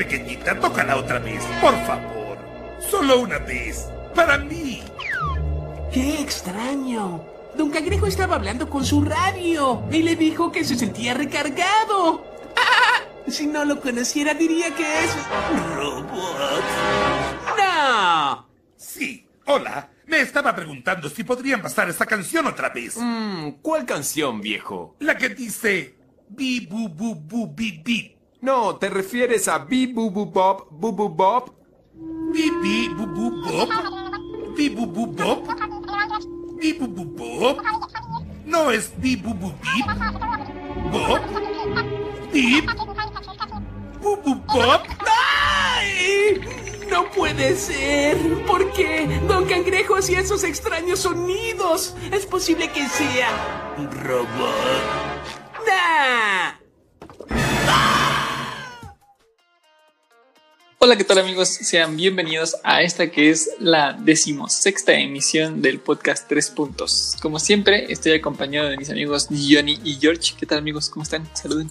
pequeñita, tócala otra vez, por favor. Solo una vez. Para mí. ¡Qué extraño! Don Cangrejo estaba hablando con su radio y le dijo que se sentía recargado. ¡Ah! Si no lo conociera diría que es... ¿Robot? ¡No! Sí. Hola. Me estaba preguntando si podrían pasar esta canción otra vez. Mmm, ¿cuál canción, viejo? La que dice... Bi bu bu bu bi bi. No, ¿te refieres a Bi Bu Bob Bu Bu Bob? Bi bi bu bu bob. Bi bu bob. Bu bob. No es bi bu bip. Bob. Bip. Bu bu bob. ¡Ay! No puede ser. ¿Por qué? Don Cangrejo hacía esos extraños sonidos. Es posible que sea... un robot. ¡Nah! Hola, ¿qué tal amigos? Sean bienvenidos a esta que es la decimosexta emisión del podcast Tres Puntos. Como siempre, estoy acompañado de mis amigos Johnny y George. ¿Qué tal amigos? ¿Cómo están? Saluden.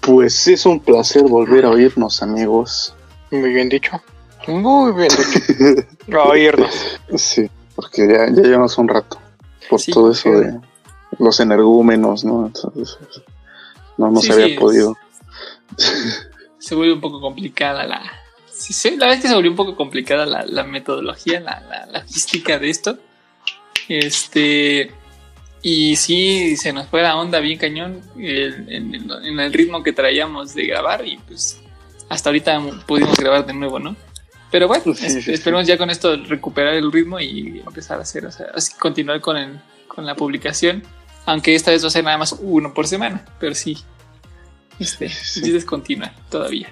Pues es un placer volver a oírnos, amigos. Muy bien dicho. Muy bien dicho. A oírnos. Sí, porque ya, ya llevamos un rato por Sí, todo eso de los energúmenos, ¿no? Entonces, no nos Sí, había sí, es- podido. Se vuelve un poco complicada la... Sí, sí, la verdad es que se volvió un poco complicada la, la metodología, la, la, la física de esto. Este... Y sí, se nos fue la onda bien cañón en, en- en el ritmo que traíamos de grabar y pues hasta ahorita pudimos grabar de nuevo, ¿no? Pero bueno, Sí, es- sí, sí. esperemos ya con esto recuperar el ritmo y empezar a hacer, o sea, continuar con, el, con la publicación. Aunque esta vez va a ser nada más uno por semana, pero sí. Este, Sí. sí. descontinua todavía.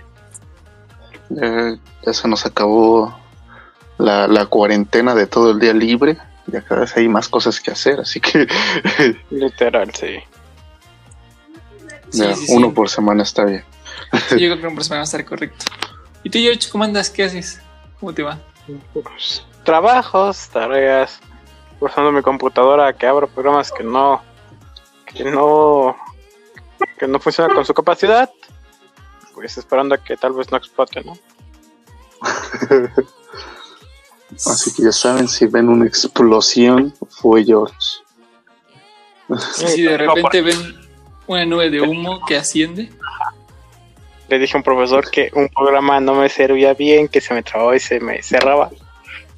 Ya, ya se nos acabó la, la cuarentena de todo el día libre. Ya cada vez hay más cosas que hacer, así que Literal, sí. Sí, ya, sí, sí. uno por semana está bien. Sí, yo creo que un por semana va a estar correcto. ¿Y tú, George, cómo andas? ¿Qué haces? ¿Cómo te va? Pues, trabajos, tareas, usando mi computadora que abro programas que no, que no, que no funcionan con su capacidad. Pues esperando a que tal vez no explote, ¿no? Así que ya saben, si ven una explosión, fue George. Y si de repente ven una nube de humo que asciende, Le dije a un profesor que un programa no me servía bien, que se me trababa y se me cerraba.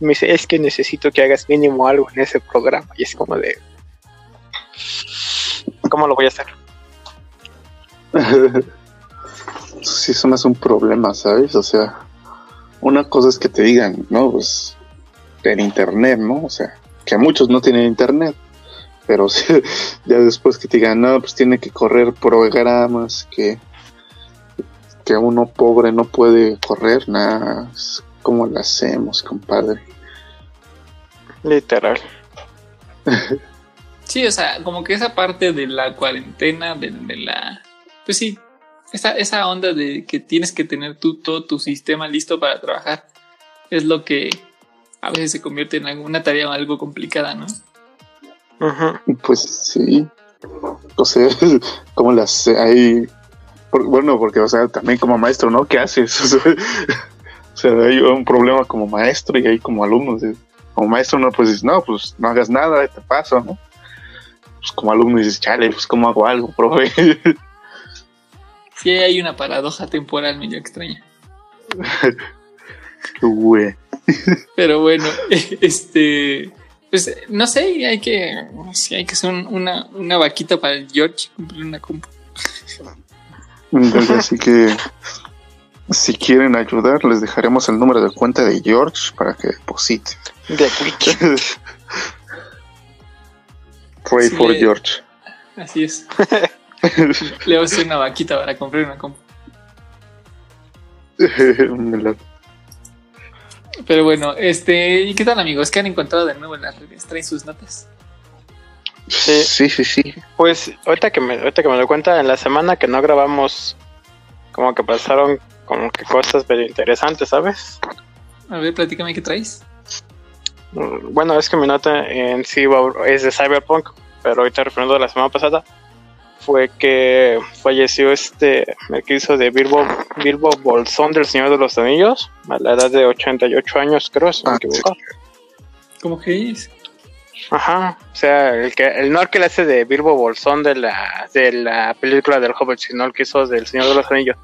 Y me dice, es que necesito que hagas mínimo algo en ese programa. Y es como de... ¿Cómo lo voy a hacer? sí, eso no es un problema, ¿sabes? O sea, una cosa es que te digan, no, pues, en internet, ¿no? O sea, que muchos no tienen internet, pero sí, ya después que te digan, no, pues tiene que correr programas que, que uno pobre no puede correr, nada, ¿cómo lo hacemos, compadre? Literal. sí, o sea, como que esa parte de la cuarentena, de, de la. Pues sí, esa, esa onda de que tienes que tener tú todo tu sistema listo para trabajar, es lo que a veces se convierte en alguna tarea algo complicada, ¿no? Ujú. Pues sí. O sea, ¿cómo las? Hay. por- bueno, porque, o sea, también como maestro, ¿no? ¿Qué haces? O sea, o sea, hay un problema como maestro y hay como alumnos. ¿sí? Como maestro, no, pues dices, no, pues no hagas nada, te paso, ¿no? Pues como alumno dices, chale, pues ¿cómo hago algo, profe? Sí, hay una paradoja temporal medio extraña. Güey. Pero bueno, este. Pues no sé, hay que. Sí, hay que hacer un- una, una vaquita para el George, comprarle una compu. Entonces, así que si quieren ayudar, les dejaremos el número de cuenta de George para que depositen. De Twitch. Pray Sí, for le- George. Así es. Le voy a hacer una vaquita para comprar una compu. Pero bueno, este. ¿Y qué tal, amigos? ¿Qué han encontrado de nuevo en las redes? ¿Traen sus notas? Sí. sí, sí, sí. Pues ahorita que me, ahorita que me doy cuenta, en la semana que no grabamos, como que pasaron como que cosas medio interesantes, ¿sabes? A ver, platícame qué traes. Mm, Bueno, es que mi nota en sí va- es de Cyberpunk, pero ahorita refiriendo a la semana pasada, fue que falleció este, el que hizo de Bilbo, Bilbo Bolsón del Señor de los Anillos, a la edad de 88 años, creo, si me Ah, sí. equivoco. ¿Cómo que es? Ajá, o sea, el que el no el que le hace de Bilbo Bolsón de la de la película del Hobbit, sino el que hizo del Señor de los Anillos.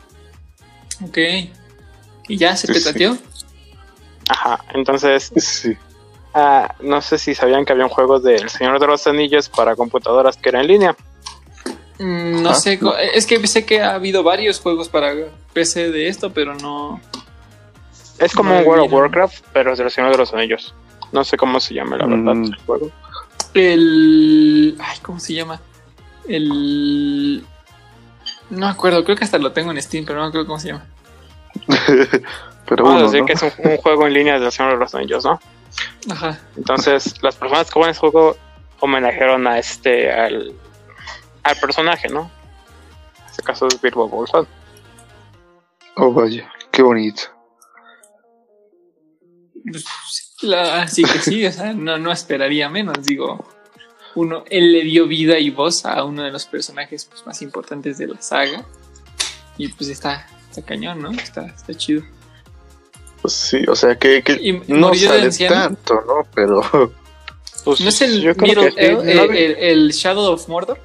Ok. ¿Y ya se Sí, sí. petateó? Ajá, entonces, Sí. ah, no sé si sabían que había un juego del Señor de los Anillos para computadoras que era en línea. Mm, No Ah, sé, es que sé que ha habido varios juegos para PC de esto, pero no. Es como No un World of. Warcraft, pero es del Señor de los Anillos. No sé cómo se llama la verdad Mm. el juego. El. Ay, ¿cómo se llama? El. No me acuerdo, creo que hasta lo tengo en Steam, pero no me acuerdo cómo se llama. Pero Vamos a bueno, decir ¿no? que es un, un juego en línea del Señor de los Anillos, ¿no? Ajá. Entonces, las personas que juegan ese juego homenajearon a este, al, al personaje, ¿no? En este caso es Bilbo Bolsón. Oh, vaya, qué bonito. Pues, sí, la- sí que sí, o sea, no, no esperaría menos. Digo, uno, él le dio vida y voz a uno de los personajes pues, más importantes de la saga. Y pues está, está cañón, ¿no? Está, está chido. Pues sí, o sea que, que Y no sale tanto, ¿no? Pero Pues, ¿No es el Shadow of Mordor?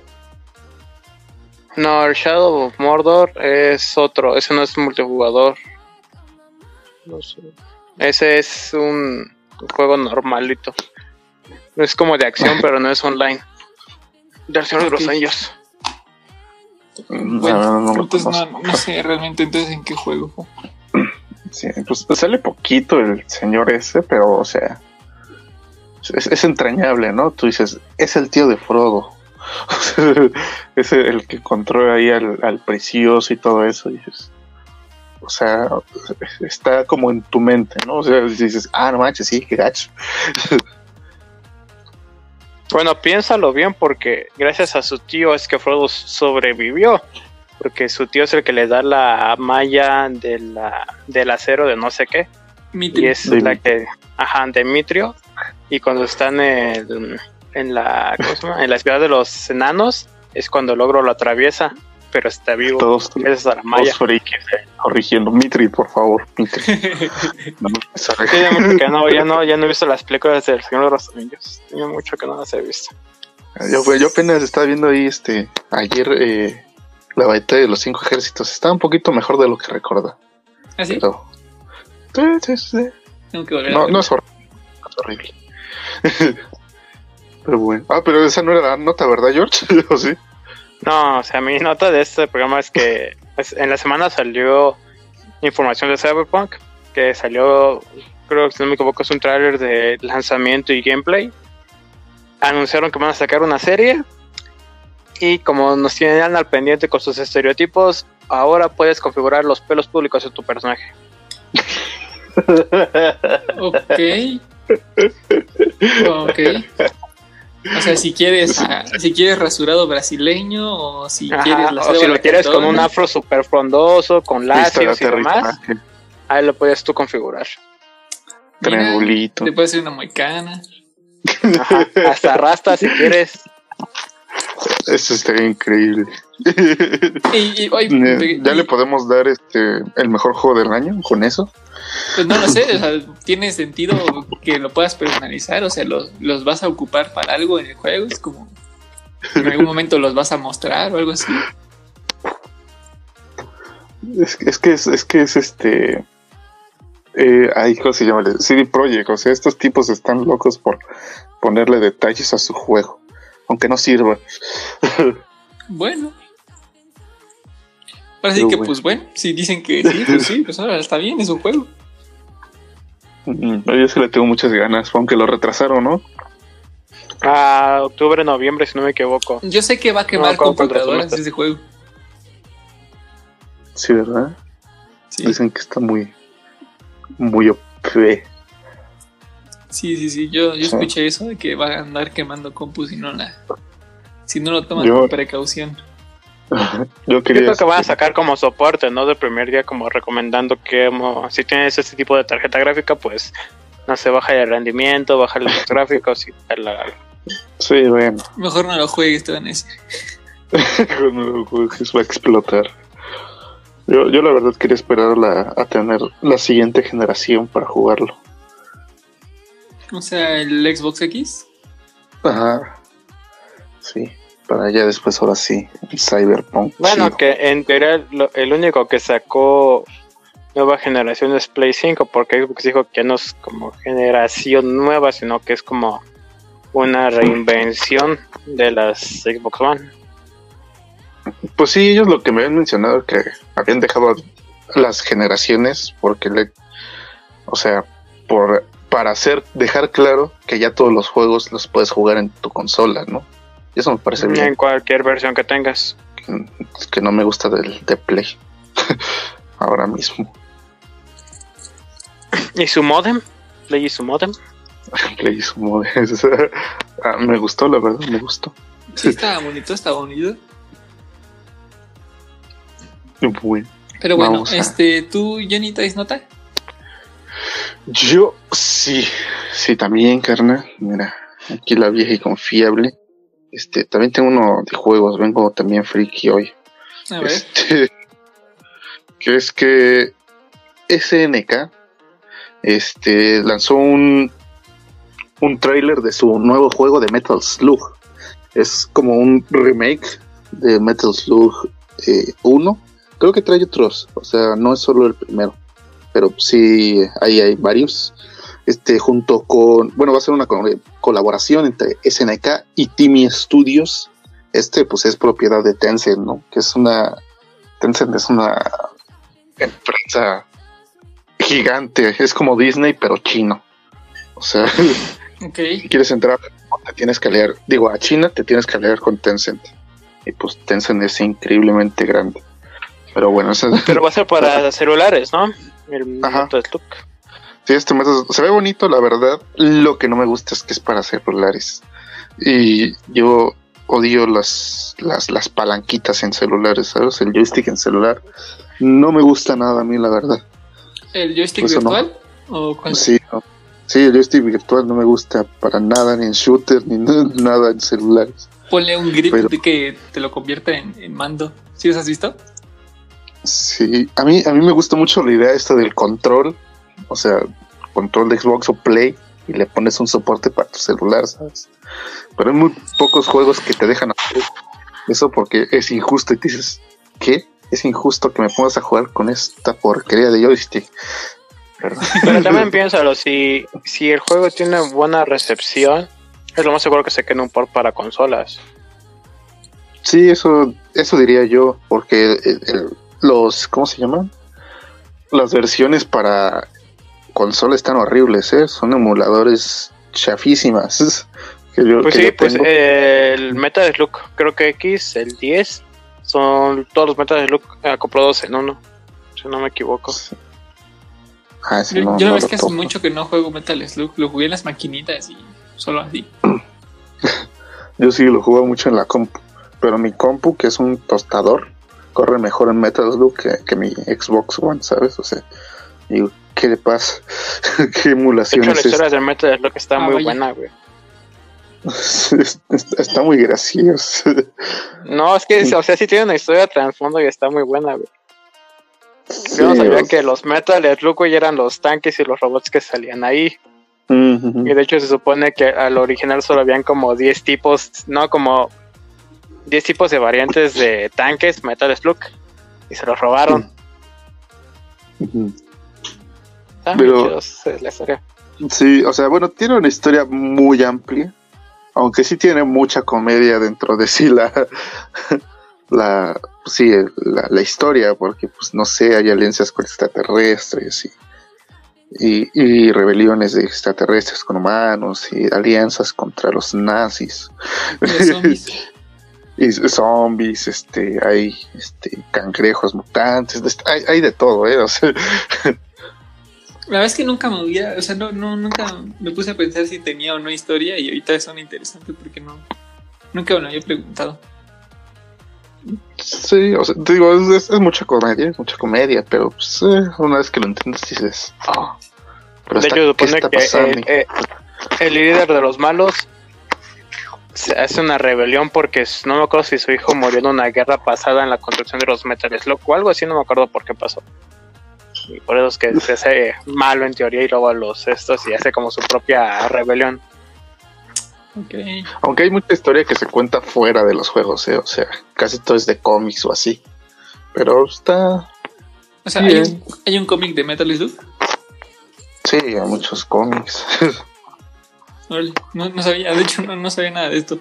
No, el Shadow of Mordor es otro, ese no es multijugador. No sé. Ese es un juego normalito. Es como de acción, pero no es online. Del Señor de los Ok. Anillos. no, no, no lo entonces conozco. no, no sé realmente entonces en qué juego. Sí, pues sale poquito el señor ese, pero o sea, es, es entrañable, ¿no? Tú dices, es el tío de Frodo. es el que encontró ahí al, al precioso y todo eso. y dices, o sea, está como en tu mente, ¿no? O sea, dices, ah, no manches, sí, qué gacho. Bueno, piénsalo bien porque gracias a su tío es que Frodo sobrevivió. Porque su tío es el que le da la malla de la, del acero de no sé qué. Mitri. Y es De- la que, ajá, Demitrio. Y cuando están en, en la. En la ciudad de los enanos, es cuando el ogro lo atraviesa, pero está vivo. Todos, Gracias a la malla. todos frikis eh, corrigiendo. Mitri, por favor, Mitri. No, que no, ya no, ya no he visto las películas del Señor de los Anillos. Tiene mucho que no las he visto. Yo, yo apenas estaba viendo ahí este ayer eh, la batalla de los cinco ejércitos. Está un poquito mejor de lo que recuerda. ¿Así? Pero. Sí, sí, sí. Tengo que volver a No, verlo. no es horrible. no es horrible. pero bueno. Ah, pero esa no era la nota, ¿verdad, George? ¿O sí? No, o sea, mi nota de este programa es que pues, en la semana salió información de Cyberpunk, que salió, creo que si no me equivoco, es un tráiler de lanzamiento y gameplay. Anunciaron que van a sacar una serie y como nos tienen al pendiente con sus estereotipos, ahora puedes configurar los pelos públicos de tu personaje. Ok. Ok. O sea, si quieres, ah, si quieres rasurado brasileño o si Ajá, quieres la o si lo quieres con un afro super frondoso, con lacios y demás, ahí lo puedes tú configurar. Mira, Triangulito. Te puede hacer una moicana. Ajá, hasta rasta si quieres. Eso estaría increíble. Y, y, oye, Eh, ya y- le podemos dar este el mejor juego del año con eso. Pues no lo sé, o sea, tiene sentido que lo puedas personalizar, o sea, los, los vas a ocupar para algo en el juego, es como en algún momento los vas a mostrar o algo así. Es, es que es, es que es este. Eh, ay, ¿cómo se llama? CD Projekt. O sea, estos tipos están locos por ponerle detalles a su juego. Aunque no sirva. Bueno. Ahora sí que, bueno. pues bueno, si dicen que sí, pues sí, pues ahora está bien, es un juego. Mm, Yo sí le tengo muchas ganas, aunque lo retrasaron, ¿no? A octubre, noviembre, si no me equivoco. Yo sé que va a quemar No, ¿cómo cuánto computadoras ese juego. Sí, ¿verdad? Sí, Dicen que está muy. Muy OP. sí, sí, sí. Yo, yo Sí. escuché eso de que va a andar quemando compus si no la. Si no lo toman Yo- con precaución. Yo Yo quería. creo que van a sacar como soporte, ¿no? De primer día, como recomendando que mo- si tienes este tipo de tarjeta gráfica, pues no se baja el rendimiento, baja los gráficos y tal. la- Sí, bueno. Mejor no lo juegues, te van a decir. Con nuevos juegos va a explotar. Yo, yo la verdad quería esperar la- a tener la siguiente generación para jugarlo. O sea, el Xbox X. Ajá. Sí, para ya después ahora sí, Cyberpunk. Bueno, chido. que en teoría lo- el único que sacó nueva generación es Play 5, porque Xbox dijo que no es como generación nueva, sino que es como una reinvención de las Xbox One. Pues sí, ellos lo que me habían mencionado que habían dejado las generaciones porque le, o sea, por para hacer dejar claro que ya todos los juegos los puedes jugar en tu consola, ¿no? Y eso me parece En bien, cualquier versión que tengas. que, que no me gusta del de Play ahora mismo. ¿Y su modem? ¿Play y su modem? Play es como de- Ah, me gustó, la verdad, me gustó. Sí, estaba bonito, estaba bonito. Bueno. Pero bueno, a- este, ¿tú, Johnny, traes nota? Yo sí, sí, también, carnal. Mira, aquí la vieja y confiable. Este, también tengo uno de juegos, vengo también friki hoy. A ver. Este, que es que SNK este, lanzó un, un tráiler de su nuevo juego de Metal Slug. Es como un remake de Metal Slug eh, 1. Creo que trae otros, o sea, no es solo el primero, pero sí ahí hay varios. Este, junto con, bueno, va a ser una co- colaboración entre SNK y Timmy Studios. Este, pues es propiedad de Tencent, ¿no? Que es una, Tencent es una empresa gigante, es como Disney, pero chino. O sea, Ok. si quieres entrar, te tienes que leer, digo, a China te tienes que leer con Tencent. Y pues Tencent es increíblemente grande. Pero bueno, esa- Pero va a ser para celulares, ¿no? El Ajá. Slug. Sí, este método se ve bonito, la verdad. Lo que no me gusta es que es para celulares. Y yo odio las, las, las palanquitas en celulares, ¿sabes? El joystick en celular. No me gusta nada a mí, la verdad. ¿El joystick virtual? ¿O cuál? Sí, no. sí, el joystick virtual no me gusta para nada, ni en shooter, ni nada en celulares. Ponle un grip Pero- de que te lo convierta en, en mando. ¿Sí los has visto? Sí, a mí, a mí me gusta mucho la idea esta del control, o sea, control de Xbox o Play, y le pones un soporte para tu celular, ¿sabes? Pero hay muy pocos juegos que te dejan hacer eso porque es injusto y te dices, ¿qué? Es injusto que me pongas a jugar con esta porquería de joystick. Pero también piénsalo, si, si el juego tiene buena recepción, es lo más seguro que se quede un port para consolas. Sí, eso, eso diría yo, porque el- el- los, ¿cómo se llaman? Las versiones para consola están horribles, ¿eh? Son emuladores chafísimas. Que yo, Pues que sí, yo pues tengo. eh, el Metal Slug, creo que X, el 10, son todos los Metal Slug acoplados en uno, si no me equivoco. Ah, Yo, no- yo la no verdad es lo que hace mucho que no juego Metal Slug. Lo jugué en las maquinitas y solo así. Yo sí lo juego mucho en la compu, pero mi compu, que es un tostador, corre mejor en Metal Slug que, que mi Xbox One, ¿sabes? O sea, digo, ¿qué le pasa? ¿Qué De emulación hecho, la es historia esta? del Metal Slug está Ah, muy vaya. buena, güey. Está muy gracioso. No, es que, o sea, sí tiene una historia de trasfondo y está muy buena, güey. Yo no Sí, sabía que los Metal Slug, güey, eran los tanques y los robots que salían ahí. Ujú. Y de hecho se supone que al original solo habían como 10 tipos, no, como 10 tipos de variantes de tanques Metal Slug. Y se los robaron. Ujú. Está Pero- la historia. Sí, o sea, bueno, tiene una historia muy amplia, aunque sí tiene mucha comedia dentro de sí la, la, sí, la, la historia, porque pues no sé, hay alianzas con extraterrestres y, y, y rebeliones de extraterrestres con humanos y alianzas contra los nazis Los zombies. y zombies, este, hay este cangrejos mutantes, hay, hay de todo, eh, o sea, La verdad es que nunca me hubiera, o sea, no, no, nunca me puse a pensar si tenía o no historia y ahorita son interesantes porque no, nunca me lo había preguntado. Sí, o sea, te digo, es, es- es mucha comedia, es mucha comedia, pero pues, eh, una vez que lo entiendes dices, ah, pero De está- hecho, se ¿qué supone que eh, eh, el líder de los malos se hace una rebelión porque no me acuerdo si su hijo murió en una guerra pasada en la construcción de los Metal Slug o algo así, no me acuerdo por qué pasó. Y por eso es que se hace malo en teoría y luego a los estos y hace como su propia rebelión. Ok. Aunque hay mucha historia que se cuenta fuera de los juegos, ¿eh? o sea, casi todo es de cómics o así. Pero está. O sea, hay Bien. un, hay un cómic de Metal Slug. Sí, hay muchos cómics. No, no sabía, de hecho, no, no sabía nada de esto.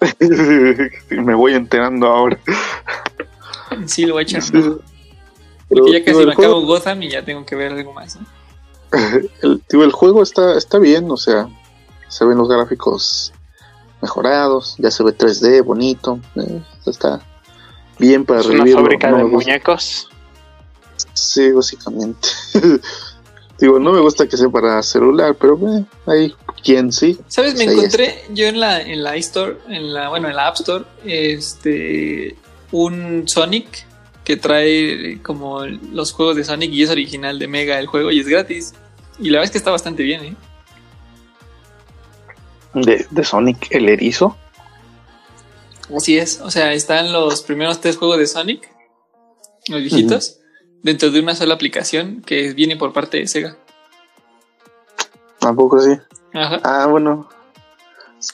me voy enterando ahora. Sí, lo voy a echar. ¿no? Pero, Porque ya casi me acabo Gotham y ya tengo que ver algo más. ¿no? el, digo, el juego está, está bien, o sea, se ven los gráficos mejorados, ya se ve 3D, bonito, eh, está bien para Es una fábrica No de muñecos. Sí, básicamente. digo, no me gusta que sea para celular, pero eh, hay quien sí. ¿Sabes? Me ahí encontré yo en la, en la iStore, en la, bueno, en la App Store, este, un Sonic que trae como los juegos de Sonic y es original de Mega el juego y es gratis. Y la verdad es que está bastante bien, ¿eh? De, de Sonic el erizo. Así es, o sea, están los primeros tres juegos de Sonic, los viejitos, dentro de una sola aplicación que viene por parte de Sega. Tampoco sí. Ajá. Ah, bueno.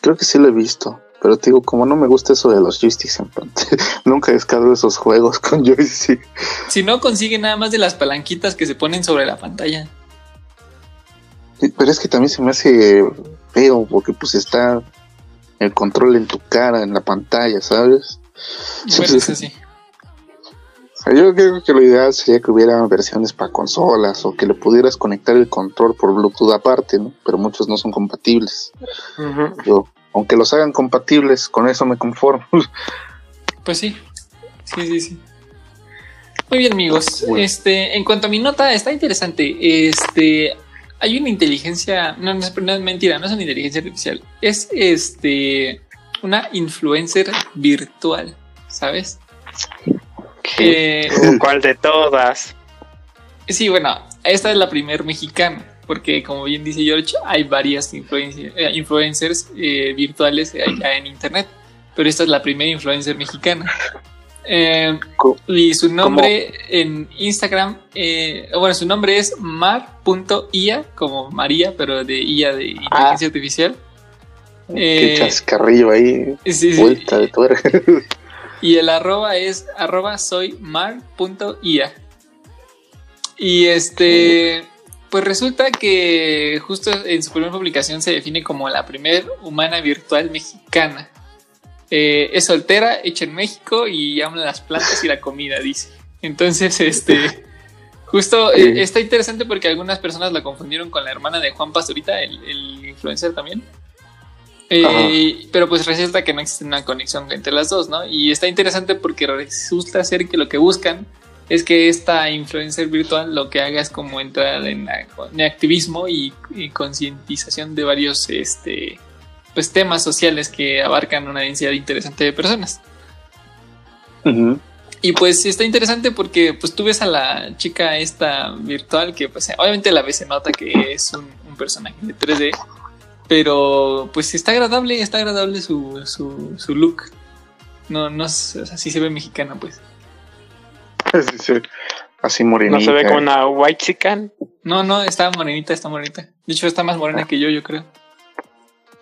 Creo que sí lo he visto. Pero te digo, como no me gusta eso de los joysticks en pantalla, nunca descargo esos juegos con joystick. Si no consigue nada más de las palanquitas que se ponen sobre la pantalla. Pero es que también se me hace feo porque pues está el control en tu cara, en la pantalla, ¿sabes? Bueno, eso sí. Yo creo que lo ideal sería que hubiera versiones para consolas o que le pudieras conectar el control por Bluetooth aparte, ¿no? Pero muchos no son compatibles. Yo, aunque los hagan compatibles, con eso me conformo. Pues sí. Sí, sí, sí. Muy bien, amigos. Bueno. Este, en cuanto a mi nota, está interesante. Este, hay una inteligencia, no, no es, no es mentira, no es una inteligencia artificial. Es este una influencer virtual, ¿sabes? Eh, ¿Cuál de todas? Sí, bueno, esta es la primer mexicana, porque como bien dice George, hay varias eh, influencers eh, virtuales allá en internet, pero esta es la primera influencer mexicana. Eh, y su nombre en Instagram, bueno, su nombre es mar.ia, como María, pero de IA de inteligencia artificial. Qué chascarrillo ahí, sí, sí. vuelta de tuerca. Y el arroba es arroba soy mar.ia. Y este, pues resulta que justo en su primera publicación se define como la primer humana virtual mexicana. Eh, es soltera, hecha en México y ama las plantas y la comida, dice. Entonces, este, justo Sí. eh, está interesante porque algunas personas la confundieron con la hermana de Juan Pastorita, el, el influencer también. Eh, pero pues resulta que no existe una conexión entre las dos, ¿no? Y está interesante porque resulta ser que lo que buscan es que esta influencer virtual lo que haga es como entrar en, en activismo y, y concientización de varios este, pues, temas sociales que abarcan una densidad interesante de personas. Y pues está interesante porque pues tú ves a la chica esta virtual que pues obviamente la vez se nota que es un, un personaje de 3D, pero pues está agradable, está agradable su, su, su look. No, no, o sea, sí se ve mexicana pues. Sí, sí. Así morenita. No se ve como una white chican. No, no, está morenita, está morenita. De hecho está más morena que yo, yo creo.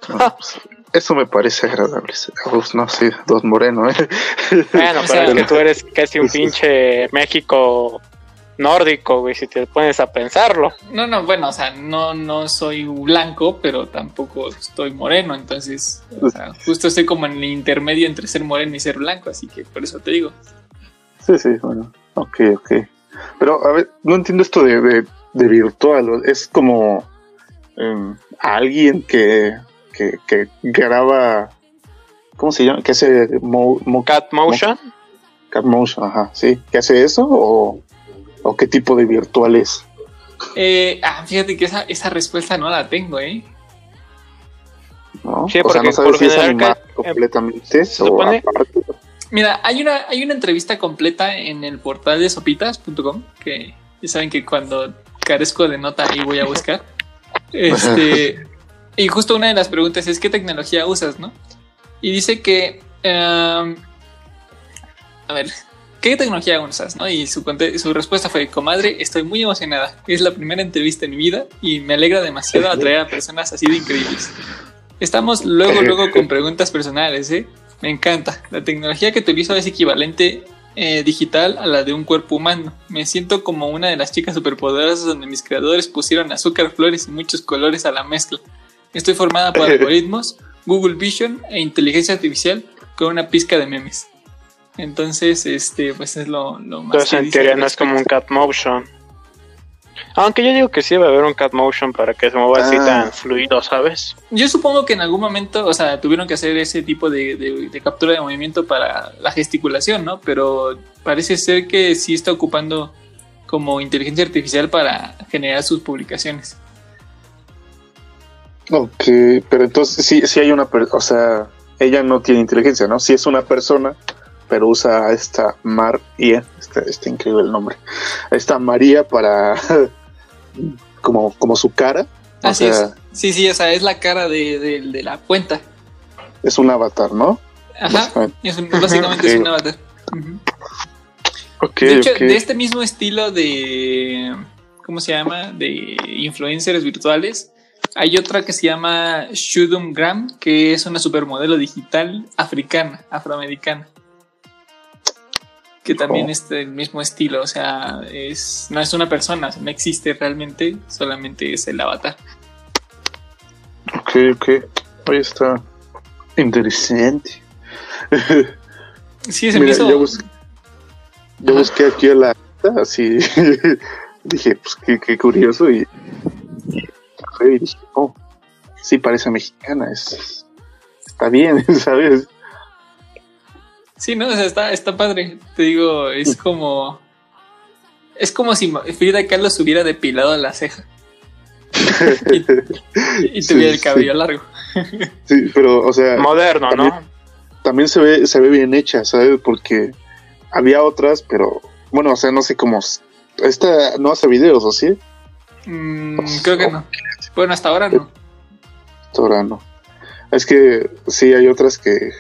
No, pues, Eso me parece agradable. Uf, no, sí, dos morenos, ¿eh? Bueno, O pero es que tú eres casi un pinche México nórdico, güey, si te pones a pensarlo. No, no, bueno, o sea, no, no soy blanco, pero tampoco estoy moreno, entonces, o sea, justo estoy como en el intermedio entre ser moreno y ser blanco, así que por eso te digo. Sí, sí, bueno. Ok, ok. Pero, a ver, no entiendo esto de, de, de virtual. Es como em, alguien que, que, que graba. ¿Cómo se llama? Que hace mo, mo- Cat Motion. cat motion, ajá, sí. ¿Que hace eso o, o qué tipo de virtual es? Eh, ah, fíjate que esa, esa respuesta no la tengo, ¿eh? ¿no? Sí, o sea, porque no sabes por si es animado ca- completamente se o supone- aparte. Mira, hay una, hay una entrevista completa en el portal de sopitas.com, que ya saben que cuando carezco de nota ahí voy a buscar. Este, y justo una de las preguntas es ¿qué tecnología usas, no? Y dice que. em, a ver, ¿qué tecnología usas? ¿no? Y su, su respuesta fue: Comadre, estoy muy emocionada. Es la primera entrevista en mi vida y me alegra demasiado atraer a personas así de increíbles. Estamos luego, luego con preguntas personales, ¿eh? Me encanta. La tecnología que utilizo es equivalente eh, digital a la de un cuerpo humano. Me siento como una de las chicas superpoderosas donde mis creadores pusieron azúcar, flores y muchos colores a la mezcla. Estoy formada por algoritmos, Google Vision e inteligencia artificial con una pizca de memes. Entonces, este, pues es lo, lo más Entonces en teoría no es como un cat motion. Aunque yo digo que sí va a haber un cat motion para que se mueva así Ah. tan fluido, ¿sabes? Yo supongo que en algún momento, o sea, tuvieron que hacer ese tipo de, de- de captura de movimiento para la gesticulación, ¿no? Pero parece ser que sí está ocupando como inteligencia artificial para generar sus publicaciones. Ok, pero entonces sí, sí hay una persona, o sea, ella no tiene inteligencia, ¿no? Sí es una persona, pero usa a esta María, está, está increíble el nombre, a esta María para como, como su cara, o Así sea, es. Sí, sí, o sea, es la cara de, de- de la cuenta. es un avatar, ¿no? Ajá. Básicamente. Es un- básicamente es Ok. un avatar. De hecho, de este mismo estilo de. ¿Cómo se llama? De influencers virtuales. Hay otra que se llama Shudum Gram, que es una supermodelo digital africana, afroamericana. Que también es del mismo estilo, o sea, es, no es una persona, no existe realmente, solamente es el avatar. Ok, ok. Oye, está interesante. Sí, se Mira, me hizo. yo, bus- yo busqué aquí a la así dije, pues qué, qué curioso y, y dije, oh, sí parece mexicana, es, está bien, ¿sabes? Sí, no, o sea, está, está padre. Te digo, es como. Es como si Frida Kahlo se hubiera depilado la ceja y tuviera el sí. cabello largo. Sí, pero, o sea, Moderno, ¿no? también se ve, se ve bien hecha, ¿sabes? Porque había otras, pero, bueno, o sea, no sé cómo, esta no hace videos, ¿o sí? Mm, creo que no. Bueno, hasta ahora no. Ahora no. Es que sí hay otras que,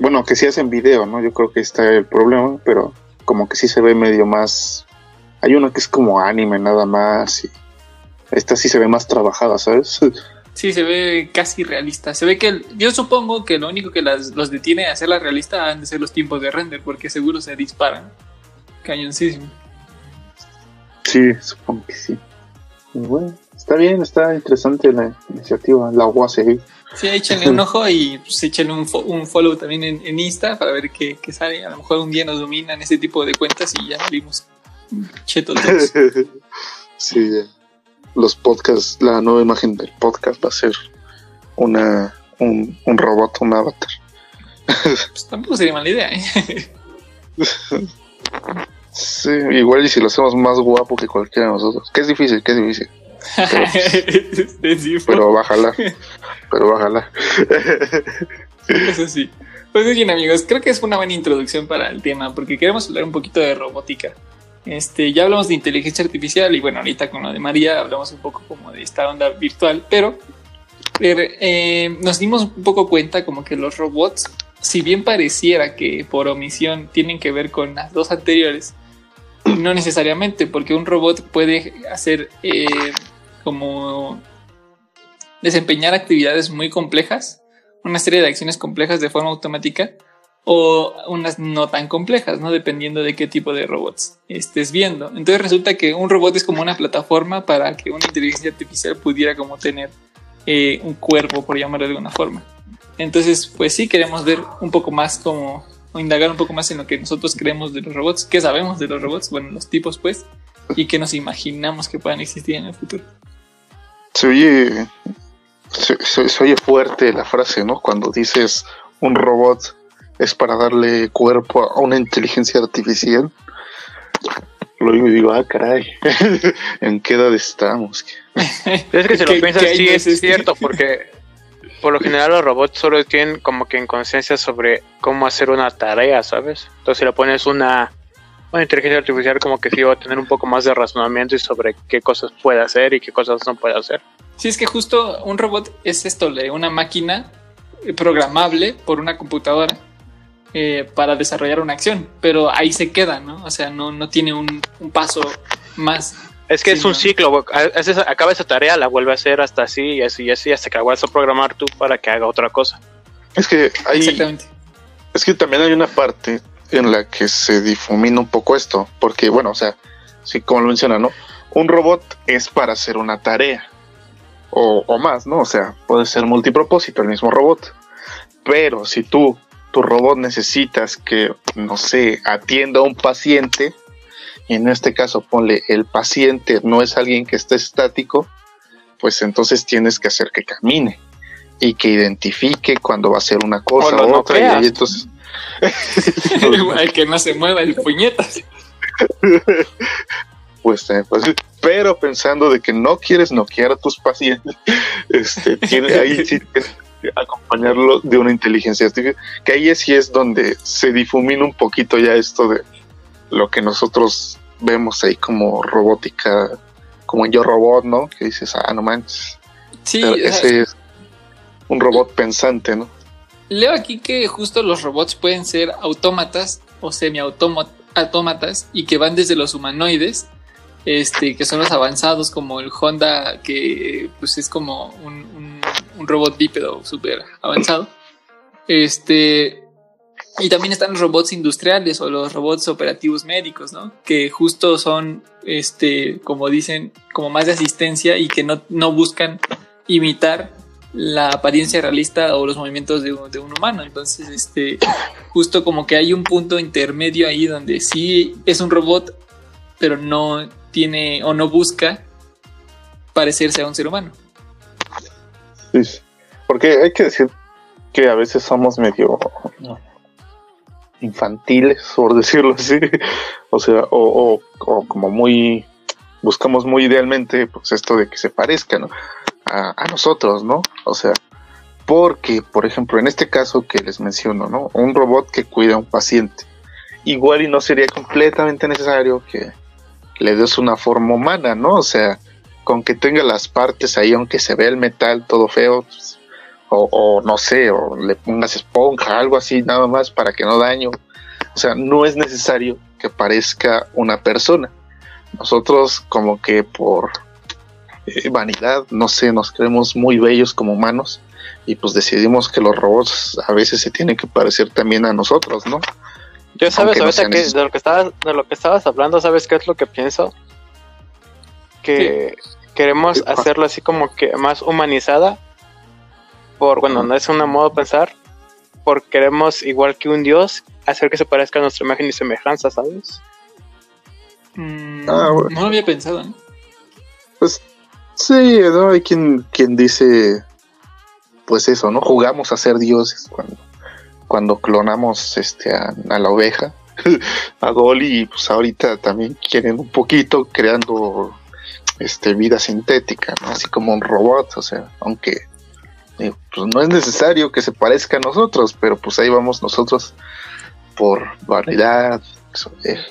bueno, que sí hacen video, ¿no? Yo creo que está el problema, pero como que sí se ve medio más. Hay una que es como anime nada más y esta sí se ve más trabajada, ¿sabes? Sí, se ve casi realista. Se ve que el- yo supongo que lo único que las- los detiene a hacerla realista han de ser los tiempos de render, porque seguro se disparan. Cañoncísimo. Sí, supongo que sí. Y bueno, está bien, está interesante la iniciativa, la seguir. Sí, échenle un ojo y pues, échenle un, fo- un follow también en, en Insta para ver qué, qué sale. A lo mejor un día nos dominan ese tipo de cuentas y ya salimos cheto todos. sí, ya. los podcasts, la nueva imagen del podcast va a ser una un, un robot, un avatar. Pues tampoco sería mala idea, ¿eh? Sí, igual y si lo hacemos más guapo que cualquiera de nosotros. Que es difícil, que es difícil. Sí, Pero bájala. pero bájala. Eso sí. Pues bien, amigos, creo que es una buena introducción para el tema, porque queremos hablar un poquito de robótica. Este, ya hablamos de inteligencia artificial y bueno, ahorita con lo de María hablamos un poco como de esta onda virtual, pero eh, eh, nos dimos un poco cuenta como que los robots, si bien pareciera que por omisión tienen que ver con las dos anteriores, no necesariamente, porque un robot puede hacer eh, como desempeñar actividades muy complejas, una serie de acciones complejas de forma automática o unas no tan complejas, ¿no? Dependiendo de qué tipo de robots estés viendo. Entonces resulta que un robot es como una plataforma para que una inteligencia artificial pudiera como tener eh, un cuerpo, por llamarlo de alguna forma. Entonces, pues sí, queremos ver un poco más como, o indagar un poco más en lo que nosotros creemos de los robots, qué sabemos de los robots, bueno, los tipos pues, y qué nos imaginamos que puedan existir en el futuro. Se oye, se, se- se oye fuerte la frase, ¿no? Cuando dices un robot es para darle cuerpo a una inteligencia artificial. Lo digo ah, caray, ¿en qué edad estamos? Es que si ¿Qué- lo piensas, sí es es este? cierto, porque por lo general los robots solo tienen como que inconsciencia sobre cómo hacer una tarea, ¿sabes? Entonces si le pones una, una inteligencia artificial como que sí va a tener un poco más de razonamiento y sobre qué cosas puede hacer y qué cosas no puede hacer. Sí, es que justo un robot es esto, una máquina programable por una computadora eh, para desarrollar una acción, pero ahí se queda, ¿no? O sea, no, no tiene un, un paso más. Es que Sí, es un ciclo, a- haces- acaba esa tarea, la vuelve a hacer hasta así y así y así hasta que la vuelvas a programar tú para que haga otra cosa. Es que hay, Exactamente. es que también hay una parte en la que se difumina un poco esto, porque bueno, o sea, sí, como lo menciona, ¿no? Un robot es para hacer una tarea o, o más, ¿no? O sea, puede ser multipropósito el mismo robot, pero si tú, tu robot necesitas que, no sé, atienda a un paciente, y en este caso ponle el paciente no es alguien que esté estático, pues entonces tienes que hacer que camine y que identifique cuando va a hacer una cosa O otra y noqueas. ahí entonces el que no se mueva el puñetas. pues, eh, pues, pero pensando de que no quieres noquear a tus pacientes, este, tiene, ahí sí tienes que acompañarlo de una inteligencia artificial, que ahí sí es donde se difumina un poquito ya esto de lo que nosotros vemos ahí como robótica, como en Yo Robot, ¿no? Que dices, ah, no manches, Sí, ese es un robot pensante, ¿no? Leo aquí que justo los robots pueden ser autómatas o semiautómatas y que van desde los humanoides, este, que son los avanzados como el Honda, que pues es como un, robot bípedo súper avanzado. Este, y también están los robots industriales o los robots operativos médicos, ¿no? Que justo son, este, como dicen, como más de asistencia y que no, no buscan imitar la apariencia realista o los movimientos de, un- humano. Entonces, este, justo como que hay un punto intermedio ahí donde sí es un robot, pero no tiene o no busca parecerse a un ser humano. Sí. Porque hay que decir que a veces somos medio infantiles, por decirlo así. O sea, o, o- o como muy. Buscamos muy idealmente, pues esto de que se parezca, ¿no? A, nosotros, ¿no? O sea, porque, por ejemplo, en este caso que les menciono, ¿no? Un robot que cuida a un paciente. Igual y no sería completamente necesario que le des una forma humana, ¿no? O sea, con que tenga las partes ahí, aunque se vea el metal todo feo, pues, o, o no sé, o le pongas esponja, algo así, nada más para que no daño. O sea, no es necesario que parezca una persona. Nosotros como que por eh, vanidad, no sé, nos creemos muy bellos como humanos y pues decidimos que los robots a veces se tienen que parecer también a nosotros, ¿no? Yo sabes no ahorita que de lo que estabas de lo que estabas hablando, ¿sabes qué es lo que pienso? Que queremos hacerlo así como que más humanizada. Por bueno, no es un modo de pensar, por queremos igual que un dios hacer que se parezca a nuestra imagen y semejanza, ¿sabes? Mm, Ah, bueno. No lo había pensado. ¿eh? Pues sí, ¿no? Hay quien, quien dice, pues eso, ¿no? Jugamos a ser dioses cuando, cuando clonamos este, a, a la oveja, a Dolly, y pues ahorita también quieren un poquito creando este, vida sintética, ¿no? Así como un robot, o sea, aunque eh, pues no es necesario que se parezca a nosotros, pero pues ahí vamos nosotros por vanidad,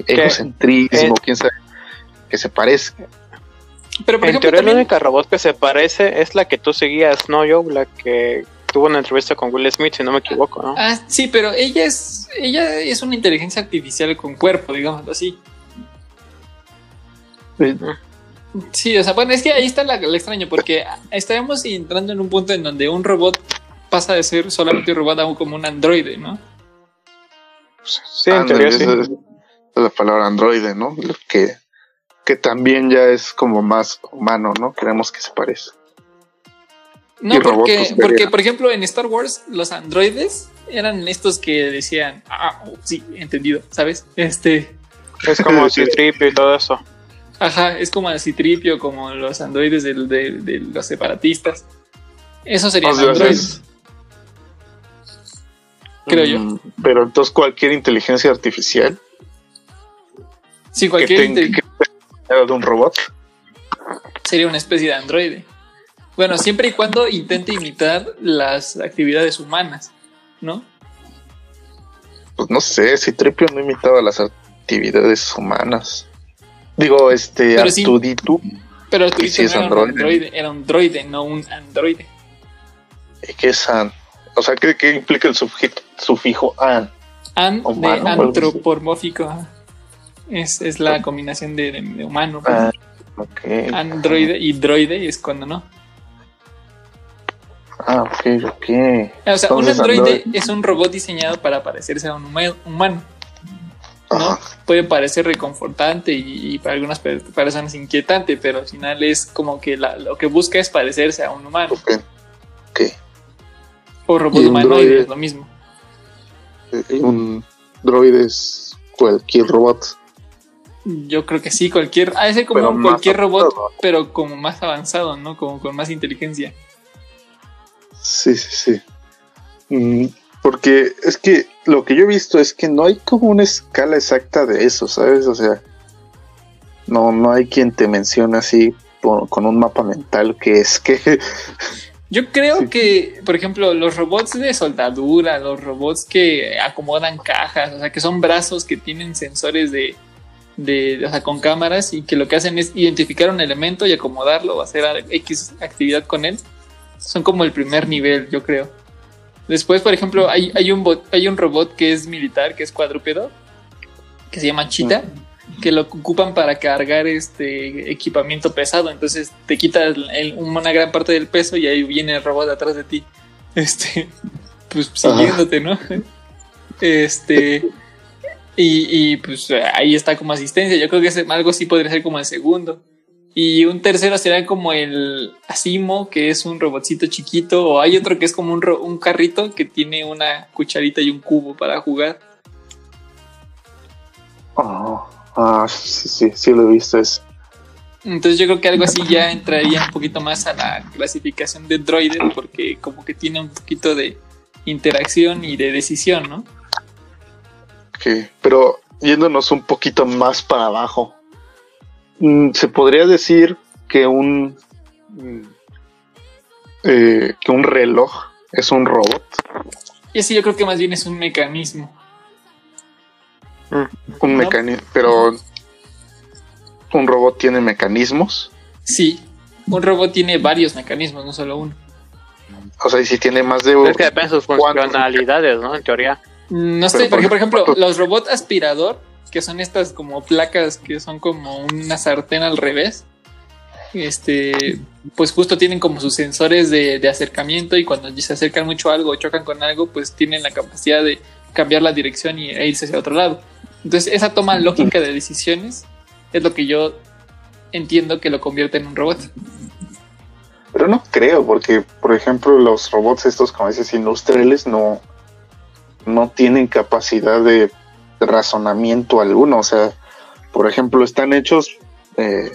egocentrismo, quién sabe, que se parezca. Pero por en ejemplo, teoría la única robot que se parece es la que tú seguías, ¿no? Yo, la que tuvo una entrevista con Will Smith, si no me equivoco, ¿no? Ah, sí, pero ella es, ella es una inteligencia artificial con cuerpo, digamos así. Sí, o sea, bueno, es que ahí está la, la extraño, porque estaremos entrando en un punto en donde un robot pasa de ser solamente un robot a un como un androide, ¿no? Sí, en Ándale, teoría sí. es la palabra androide, ¿no? Lo Que, que también ya es como más humano, ¿no? Queremos que se parezca. No, porque, sería- porque, por ejemplo, en Star Wars, los androides eran estos que decían, ah, oh, sí, entendido, ¿sabes? Este, Es como. Citripio y todo eso. ajá, es como el Citripio, como los androides del- de, de los separatistas. Esos serían O sea, androides, creo yo. Mm, Pero entonces cualquier inteligencia artificial Sí, cualquier tenga inte- que sea de un robot, sería una especie de androide. Bueno, siempre y cuando intente imitar las actividades humanas, ¿no? pues no sé, si Tripio no imitaba las actividades humanas. Digo, este, Pero sí. Artuditu, Pero Y es era un androide. androide, era un droide, no un androide. eh, que es an- O sea, ¿qué, qué implica el sufijo, an? An Humano, de antropomórfico. Es, es la combinación de, de- de humano. pues. Ah. Androide y droide es cuando no. Ah, ok, ok. O sea, un androide android- es un robot diseñado para parecerse a un huma- humano. Puede parecer reconfortante y, y para algunas per- personas inquietante, pero al final es como que la- lo que busca es parecerse a un humano. Ok. Ok. O robot Y humanoide es lo mismo. Eh, Un droide es cualquier robot. Yo creo que sí, cualquier. Ha de ser como un cualquier robot, pero como más avanzado, ¿no? Como con más inteligencia. Sí, sí, sí. Mm, porque es que lo que yo he visto es que no hay como una escala exacta de eso, ¿sabes? O sea, no, no hay quien te mencione así por- con un mapa mental que es que Yo creo Sí. que, por ejemplo, los robots de soldadura, los robots que acomodan cajas, o sea, que son brazos que tienen sensores de, de, o sea, con cámaras y que lo que hacen es identificar un elemento y acomodarlo o hacer X actividad con él, son como el primer nivel, yo creo. Después, por ejemplo, hay, hay, un, bot- hay un robot que es militar, que es cuadrúpedo, que se llama Cheetah, que lo ocupan para cargar este equipamiento pesado. Entonces te quita el- una gran parte del peso y ahí viene el robot atrás de ti. Este, pues siguiéndote, ¿no? Este, y, y, pues ahí está como asistencia. Yo creo que ese- algo sí podría ser como el segundo. Y un tercero será como el Asimo, que es un robotcito chiquito. O hay otro que es como un, ro- un carrito que tiene una cucharita y un cubo para jugar. Oh, ah, sí, sí, sí lo he visto es Entonces yo creo que algo así ya entraría un poquito más a la clasificación de droide porque como que tiene un poquito de interacción y de decisión, ¿no? Que, pero yéndonos un poquito más para abajo, mm, se podría decir que un mm, eh, que un reloj es un robot, Y así yo creo que más bien es un mecanismo. un No. mecanismo, pero un robot tiene mecanismos, Sí, un robot tiene varios mecanismos, no solo uno. o sea, y si tiene más de Es que depende de sus funcionalidades, ¿no? En teoría. No sé, porque por ejemplo, ejemplo- los robots aspirador, que son estas como placas que son como una sartén al revés, este, pues justo tienen como sus sensores de, de acercamiento y cuando se acercan mucho a algo o chocan con algo, pues tienen la capacidad de cambiar la dirección y, e irse hacia otro lado. Entonces, esa toma lógica de decisiones es lo que yo entiendo que lo convierte en un robot. Pero no creo, porque, por ejemplo, los robots estos, como dices, industriales, no, no tienen capacidad de razonamiento alguno. O sea, por ejemplo, están hechos, eh,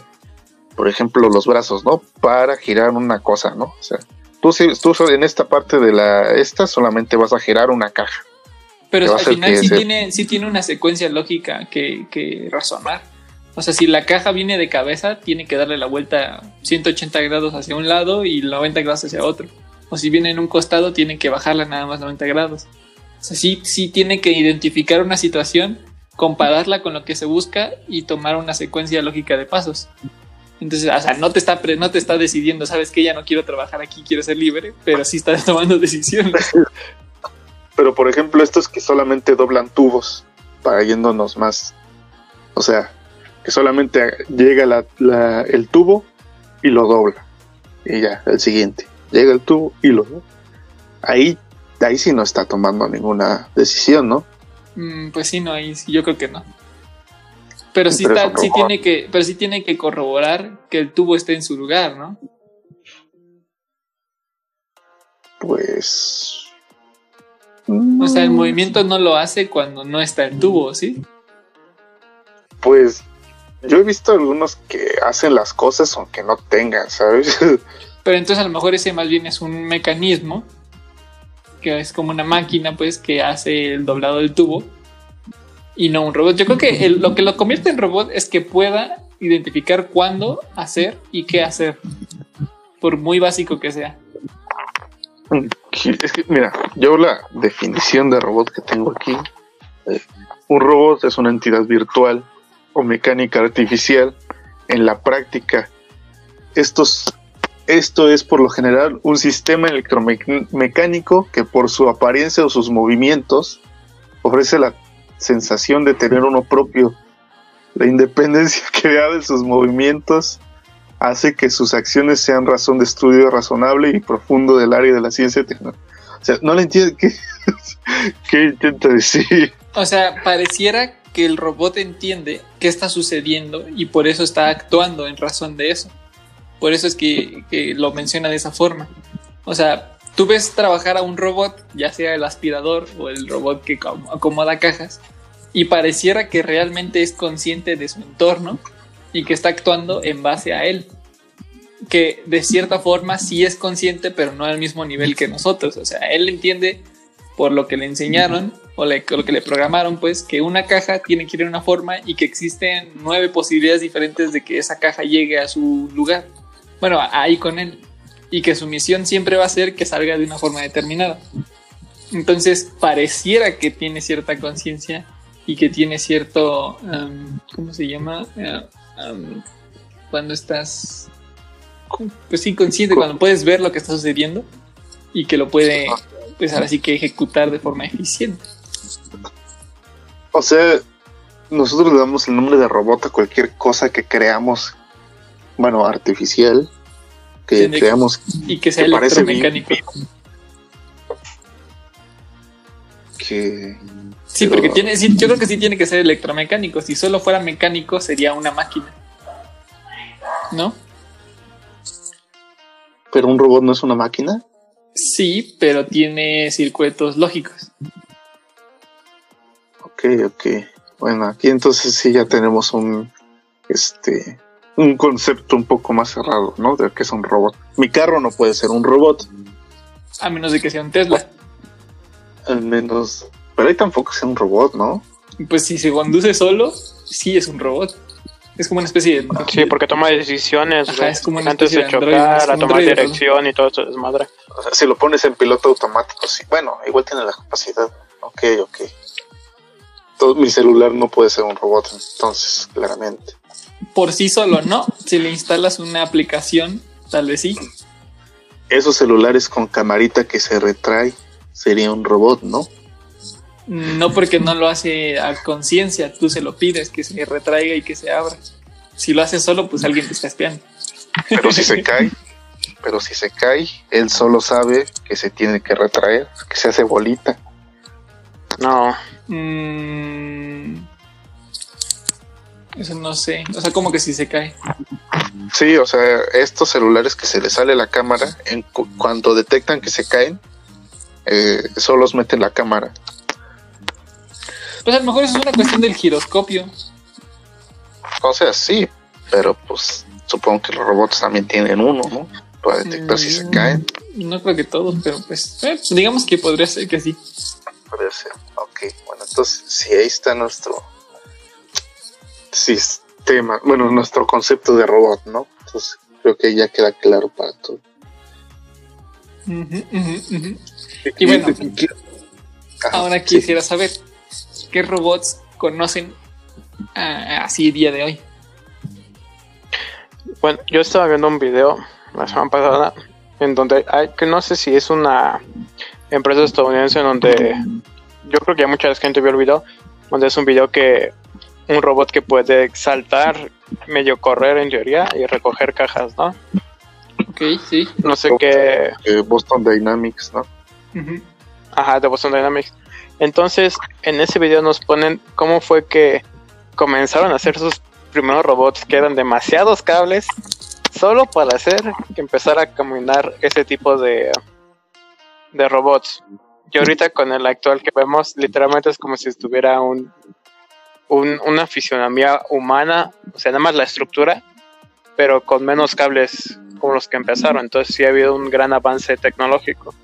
por ejemplo, los brazos, ¿no? Para girar una cosa, ¿no? O sea, tú, sí- tú en esta parte de la esta solamente vas a girar una caja. Pero al final sí tiene, sí tiene una secuencia lógica que, que razonar. O sea, si la caja viene de cabeza, tiene que darle la vuelta 180 grados hacia un lado y 90 grados hacia otro. O si viene en un costado, tiene que bajarla nada más 90 grados. O sí, sí tiene que identificar una situación, compararla con lo que se busca y tomar una secuencia lógica de pasos. Entonces, o sea, no te está, no te está decidiendo, sabes que ya no quiero trabajar aquí, quiero ser libre, pero sí está tomando decisiones. Pero, por ejemplo, estos que solamente doblan tubos, para yéndonos más. O sea, que solamente llega el tubo y lo dobla. Y ya, el siguiente. Llega el tubo y lo dobla. Ahí, ahí sí no está tomando ninguna decisión, ¿no? Mm, pues sí, no, ahí sí, yo creo que no. Pero sí, está, sí tiene que, pero sí tiene que corroborar que el tubo esté en su lugar, ¿no? Pues. O sea, el mm, movimiento no lo hace cuando no está el tubo, ¿sí? Pues. Yo he visto algunos que hacen las cosas aunque no tengan, ¿sabes? Pero entonces a lo mejor ese más bien es un mecanismo que es como una máquina, pues, que hace el doblado del tubo y no un robot. Yo creo que lo que lo convierte en robot es que pueda identificar cuándo hacer y qué hacer, por muy básico que sea. Es que, mira, yo la definición de robot que tengo aquí, eh, un robot es una entidad virtual o mecánica artificial. En la práctica, estos esto es por lo general un sistema electromecánico que por su apariencia o sus movimientos ofrece la sensación de tener uno propio. La independencia creada de sus movimientos hace que sus acciones sean razón de estudio razonable y profundo del área de la ciencia y. O sea, no le entiendo qué, qué intenta decir. O sea, pareciera que el robot entiende qué está sucediendo y por eso está actuando en razón de eso. Por eso es que, que lo menciona de esa forma. O sea, tú ves trabajar a un robot, ya sea el aspirador o el robot que acom- acomoda cajas, y pareciera que realmente es consciente de su entorno y que está actuando en base a él. Que de cierta forma sí es consciente, pero no al mismo nivel que nosotros. O sea, él entiende por lo que le enseñaron o lo que le programaron, pues, que una caja tiene que ir en una forma y que existen nueve posibilidades diferentes de que esa caja llegue a su lugar. Bueno, ahí con él. Y que su misión siempre va a ser que salga de una forma determinada. Entonces, pareciera que tiene cierta conciencia y que tiene cierto. um, ¿Cómo se llama? Eh, um, cuando estás. Pues sí, consciente, cuando puedes ver lo que está sucediendo y que lo puede, pues ahora sí que ejecutar de forma eficiente. O sea, nosotros le damos el nombre de robot a cualquier cosa que creamos, bueno, artificial, que creamos Y que sea Que parece bien electromecánico. que... Sí, Pero- porque tiene, sí, yo creo que sí tiene que ser electromecánico. Si solo fuera mecánico, sería una máquina. ¿No? Pero un robot no es una máquina. Sí, pero tiene circuitos lógicos. Ok, ok. Bueno, aquí entonces sí ya tenemos un, este, un concepto un poco más cerrado, ¿no? De que es un robot. Mi carro no puede ser un robot, A menos de que sea un Tesla. al menos, pero ahí tampoco sea un robot, ¿no? Pues si se conduce solo, sí es un robot. Es como una especie de. Sí, porque toma decisiones Ajá, es como una antes de de chocar, a tomar dirección y todo eso desmadre. O sea, si lo pones en piloto automático, sí. Bueno, igual tiene la capacidad. Ok, ok. Todo, mi celular no puede ser un robot, entonces, claramente. Por sí solo, no. Si le instalas una aplicación, tal vez sí. Esos celulares con camarita que se retrae sería un robot, ¿no? No porque no lo hace a conciencia, tú se lo pides que se retraiga y que se abra. Si lo hace solo, pues alguien te está espiando. Pero si se cae, pero si se cae, él solo sabe que se tiene que retraer, que se hace bolita. No, Mm, eso no sé. O sea, como que si se cae. Sí, o sea, estos celulares que se les sale la cámara, en cu- cuando detectan que se caen, eh, solos meten la cámara. Pues a lo mejor eso es una cuestión del giroscopio. O sea, sí, pero pues supongo que los robots también tienen uno, ¿no? Para detectar si se Mm, caen. No creo que todos, pero pues eh, digamos que podría ser que sí. Puede ser. Ok, bueno, entonces, si ahí está nuestro sistema, bueno, nuestro concepto de robot, ¿no? Entonces, creo que ya queda claro para todo. Y bueno, ahora sí. quisiera saber qué robots conocen ah, así día de hoy. Bueno, yo estaba viendo un video la semana pasada en donde hay, que no sé si es una empresa estadounidense en donde yo creo que ya mucha gente vio el video, donde es un video que un robot que puede saltar, medio correr en teoría y recoger cajas, ¿no? Ok, sí. No sé qué, Eh, Boston Dynamics, ¿no? Ajá, de Boston Dynamics. Entonces, en ese video nos ponen cómo fue que comenzaron a hacer sus primeros robots que eran demasiados cables solo para hacer que empezara a caminar ese tipo de, de robots. Y ahorita con el actual que vemos, literalmente es como si estuviera un, un- una fisionomía humana, o sea, nada más la estructura, pero con menos cables como los que empezaron. Entonces sí ha habido un gran avance tecnológico.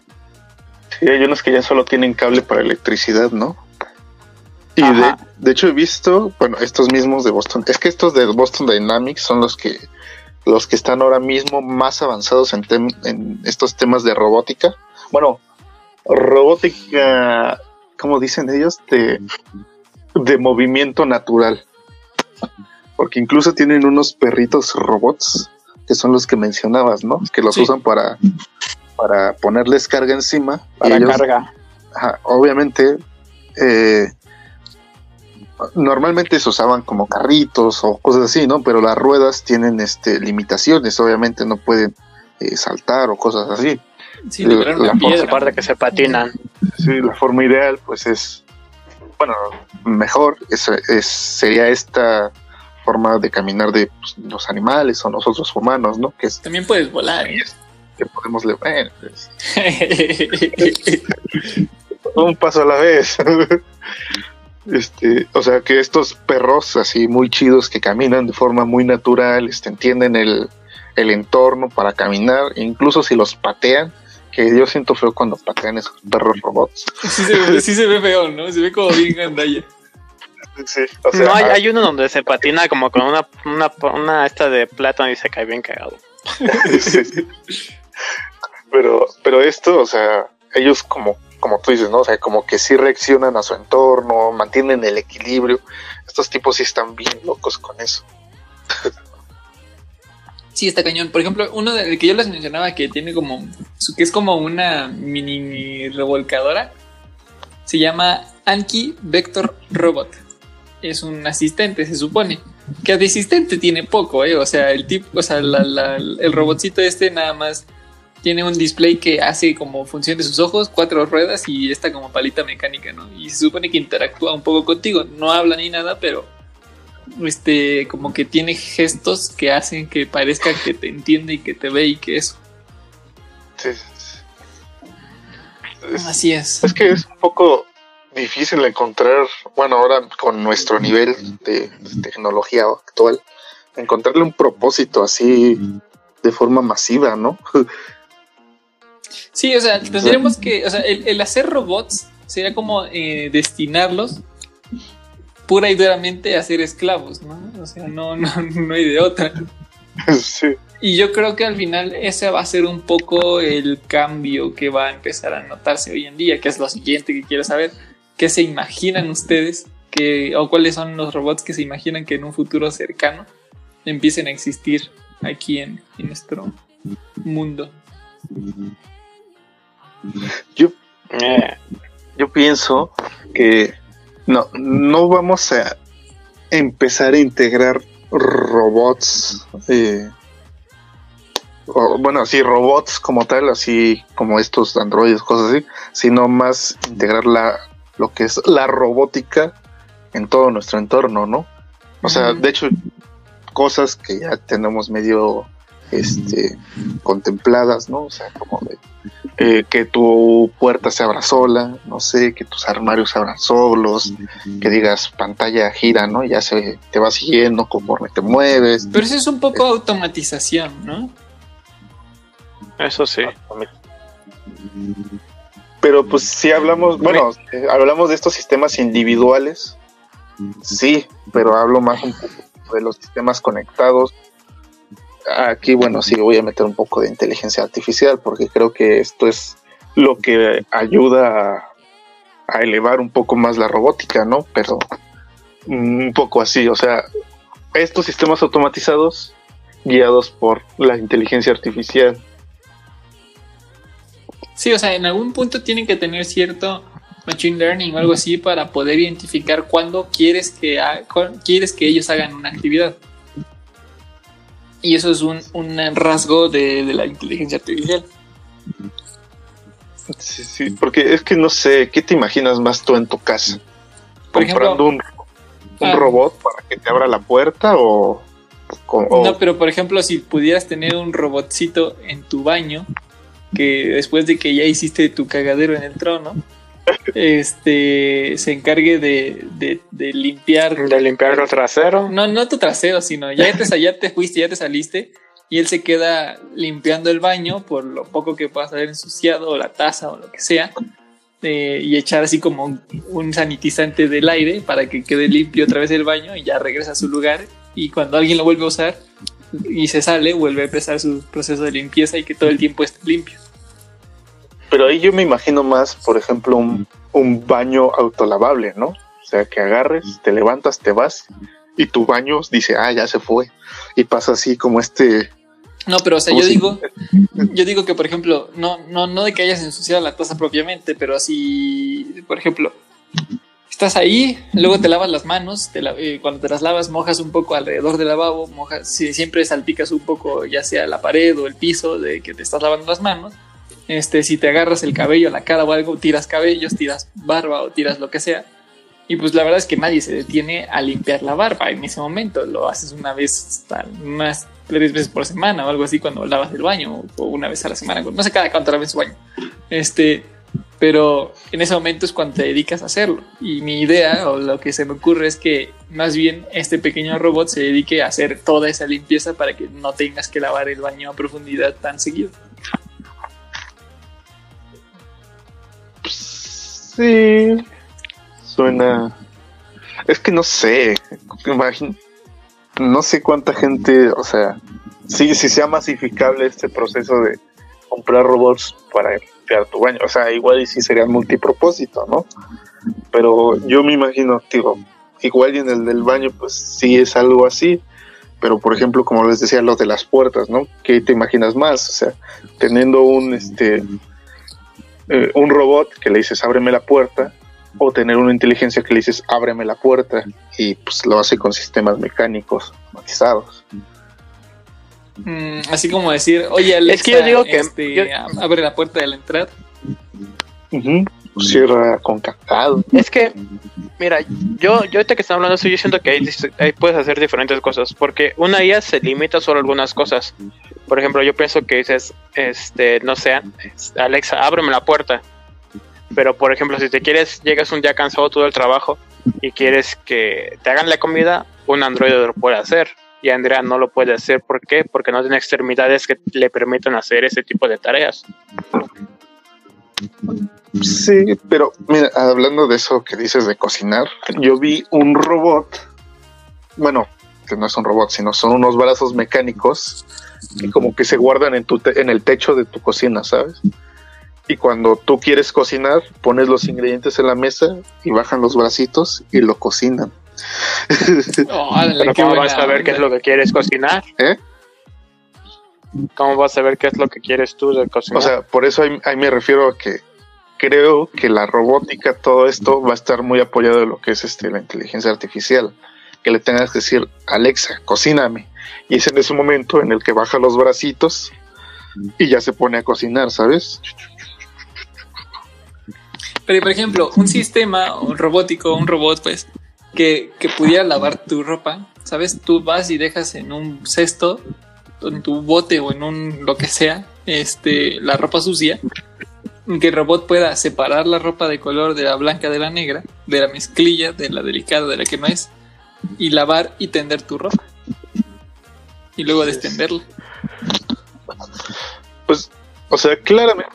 Sí, hay unos que ya solo tienen cable para electricidad, ¿no? Y de, de hecho he visto, bueno, estos mismos de Boston, es que estos de Boston Dynamics son los que los que están ahora mismo más avanzados en, tem- en estos temas de robótica. Bueno, robótica, ¿cómo dicen ellos? De, de movimiento natural. Porque incluso tienen unos perritos robots que son los que mencionabas, ¿no? Que los Sí. usan para, para ponerles carga encima. Para ellos- carga. Ajá, obviamente, eh, normalmente se usaban como carritos o cosas así, ¿no? Pero las ruedas tienen este, limitaciones, obviamente no pueden eh, saltar o cosas así. Sí, una La forma- que se patinan. Sí, la forma ideal, pues es, bueno, mejor es, es- sería esta forma de caminar de pues, los animales o nosotros humanos, ¿no? Que es También puedes volar. ¿eh? que podemos le- bueno, pues, un paso a la vez. Este, o sea que estos perros así muy chidos que caminan de forma muy natural, este, entienden el, el entorno para caminar, incluso si los patean, que yo siento feo cuando patean esos perros robots. sí, se ve, sí se ve feo, ¿no? Se ve como bien gandalla. Sí, o sea, No, hay, hay uno donde se patina como con una, una, una esta de plátano y se cae bien cagado. sí, sí. Pero, pero esto, o sea, ellos como, como tú dices, ¿no? O sea, como que sí reaccionan a su entorno, mantienen el equilibrio. Estos tipos sí están bien locos con eso. Sí, está cañón. Por ejemplo, uno del que yo les mencionaba que tiene como. que es como una mini revolcadora. Se llama Anki Vector Robot. Es un asistente, se supone. Que de asistente tiene poco, ¿eh? O sea, el tipo, o sea, el robotcito este nada más tiene un display que hace como función de sus ojos, cuatro ruedas y esta como palita mecánica, ¿no? Y se supone que interactúa un poco contigo. No habla ni nada, pero este, como que tiene gestos que hacen que parezca que te entiende y que te ve y que eso. Sí. Es, Así es. es que es un poco difícil encontrar, bueno, ahora con nuestro nivel de tecnología actual, encontrarle un propósito así de forma masiva, ¿no? Sí, o sea, tendríamos que, o sea, el, el hacer robots sería como eh, destinarlos pura y duramente a ser esclavos, ¿no? O sea, no, no, no hay de otra. sí. Y yo creo que al final ese va a ser un poco el cambio que va a empezar a notarse hoy en día, que es lo siguiente que quiero saber. ¿Qué se imaginan ustedes? Que, ¿O cuáles son los robots que se imaginan que en un futuro cercano empiecen a existir aquí en, en nuestro mundo? Yo, Eh, yo pienso que no, no vamos a empezar a integrar robots, eh, o, bueno, sí, robots como tal, así como estos androides, cosas así, sino más integrar la, lo que es la robótica en todo nuestro entorno, ¿no? O sea, de hecho, cosas que ya tenemos medio este, contempladas, ¿no? O sea, como de eh, que tu puerta se abra sola, no sé, que tus armarios se abran solos, que digas pantalla gira, ¿no? Ya se te va siguiendo conforme te mueves. Pero eso es un poco automatización, ¿no? eso sí. Pero pues si hablamos, bueno, eh, hablamos de estos sistemas individuales, sí, pero hablo más un poco de los sistemas conectados. Aquí, bueno, sí voy a meter un poco de inteligencia artificial porque creo que esto es lo que ayuda a, elevar un poco más la robótica, ¿no? Pero mm, un poco así, o sea, estos sistemas automatizados guiados por la inteligencia artificial. Sí, o sea, en algún punto tienen que tener cierto machine learning o algo así para poder identificar cuándo quieres que, quieres que ellos hagan una actividad. Y eso es un, un rasgo de, de la inteligencia artificial. Sí, sí, porque es que no sé, ¿qué te imaginas más tú en tu casa? Por ¿Comprando un, un ah. robot para que te abra la puerta o...? o- No, pero por ejemplo, si pudieras tener un robotcito en tu baño, que después de que ya hiciste tu cagadero en el trono, este se encargue de, de- de limpiar De limpiar el trasero. No, no tu trasero, sino ya te, ya te fuiste, ya te saliste y él se queda limpiando el baño por lo poco que puedas haber ensuciado o la taza o lo que sea eh, y echar así como un sanitizante del aire para que quede limpio otra vez el baño y ya regresa a su lugar y cuando alguien lo vuelve a usar y se sale vuelve a empezar su proceso de limpieza y que todo el tiempo esté limpio. Pero ahí yo me imagino más, por ejemplo, un, un baño autolavable, ¿no? O sea, que agarres, te levantas, te vas y tu baño dice, ah, ya se fue. Y pasa así como este No, pero o sea, ¿Cómo yo si- digo, yo digo que por ejemplo, no, no, no de que hayas ensuciado la taza propiamente, pero si, por ejemplo, estás ahí, luego te lavas las manos, te la- eh, cuando te las lavas mojas un poco alrededor del lavabo, mojas, si siempre salpicas un poco, ya sea la pared o el piso de que te estás lavando las manos. Este, si te agarras el cabello, la cara o algo, tiras cabellos, tiras barba o tiras lo que sea. Y pues la verdad es que nadie se detiene a limpiar la barba en ese momento. Lo haces una vez, unas tres veces por semana o algo así cuando lavas el baño o una vez a la semana. No sé cada cuánto laves tu baño. Este, pero en ese momento es cuando te dedicas a hacerlo. Y mi idea o lo que se me ocurre es que más bien este pequeño robot se dedique a hacer toda esa limpieza para que no tengas que lavar el baño a profundidad tan seguido. Sí. Suena. Es que no sé. imagin- No sé cuánta gente, o sea, sí, si sea masificable este proceso de comprar robots para limpiar tu baño. O sea, igual y sí sería multipropósito, ¿no? Pero yo me imagino, digo, igual y en el del baño, pues sí es algo así. Pero por ejemplo, como les decía, lo de las puertas, ¿no? ¿Qué te imaginas más? O sea, teniendo un este eh, un robot que le dices ábreme la puerta o tener una inteligencia que le dices ábreme la puerta y pues lo hace con sistemas mecánicos automatizados. Mm, así como decir, oye, Alexa, Es que yo digo que- este, yo- abre la puerta de la entrada. Cierra con cacao. Es que, mira, yo, yo ahorita que estamos hablando yo siento que ahí puedes hacer diferentes cosas, porque una IA se limita solo a algunas cosas. Por ejemplo, yo pienso que dices, este, no sé, Alexa, ábreme la puerta. Pero, por ejemplo, si te quieres, llegas un día cansado todo el trabajo y quieres que te hagan la comida, un androide lo puede hacer. Y Andrea no lo puede hacer. ¿Por qué? Porque no tiene extremidades que le permitan hacer ese tipo de tareas. Sí, pero mira, hablando de eso que dices de cocinar, yo vi un robot, bueno, que no es un robot, sino son unos brazos mecánicos que como que se guardan en, tu te- en el techo de tu cocina, ¿sabes? Y cuando tú quieres cocinar, pones los ingredientes en la mesa y bajan los bracitos y lo cocinan. Órale, Pero qué ¿cómo vas a ver qué es lo que quieres cocinar? ¿Eh? ¿Cómo vas a ver qué es lo que quieres tú de cocinar? O sea, por eso ahí, ahí me refiero a que creo que la robótica, todo esto va a estar muy apoyado de lo que es este, la inteligencia artificial. Que le tengas que decir, Alexa, cocíname. Y es en ese momento en el que baja los bracitos y ya se pone a cocinar, ¿sabes? Pero, por ejemplo, un sistema un robótico, un robot, pues, que, que pudiera lavar tu ropa, ¿sabes? Tú vas y dejas en un cesto, en tu bote o en un lo que sea, este, la ropa sucia, que el robot pueda separar la ropa de color de la blanca de la negra, de la mezclilla, de la delicada, de la que no es, y lavar y tender tu ropa. Y luego destenderla. Pues, o sea, claramente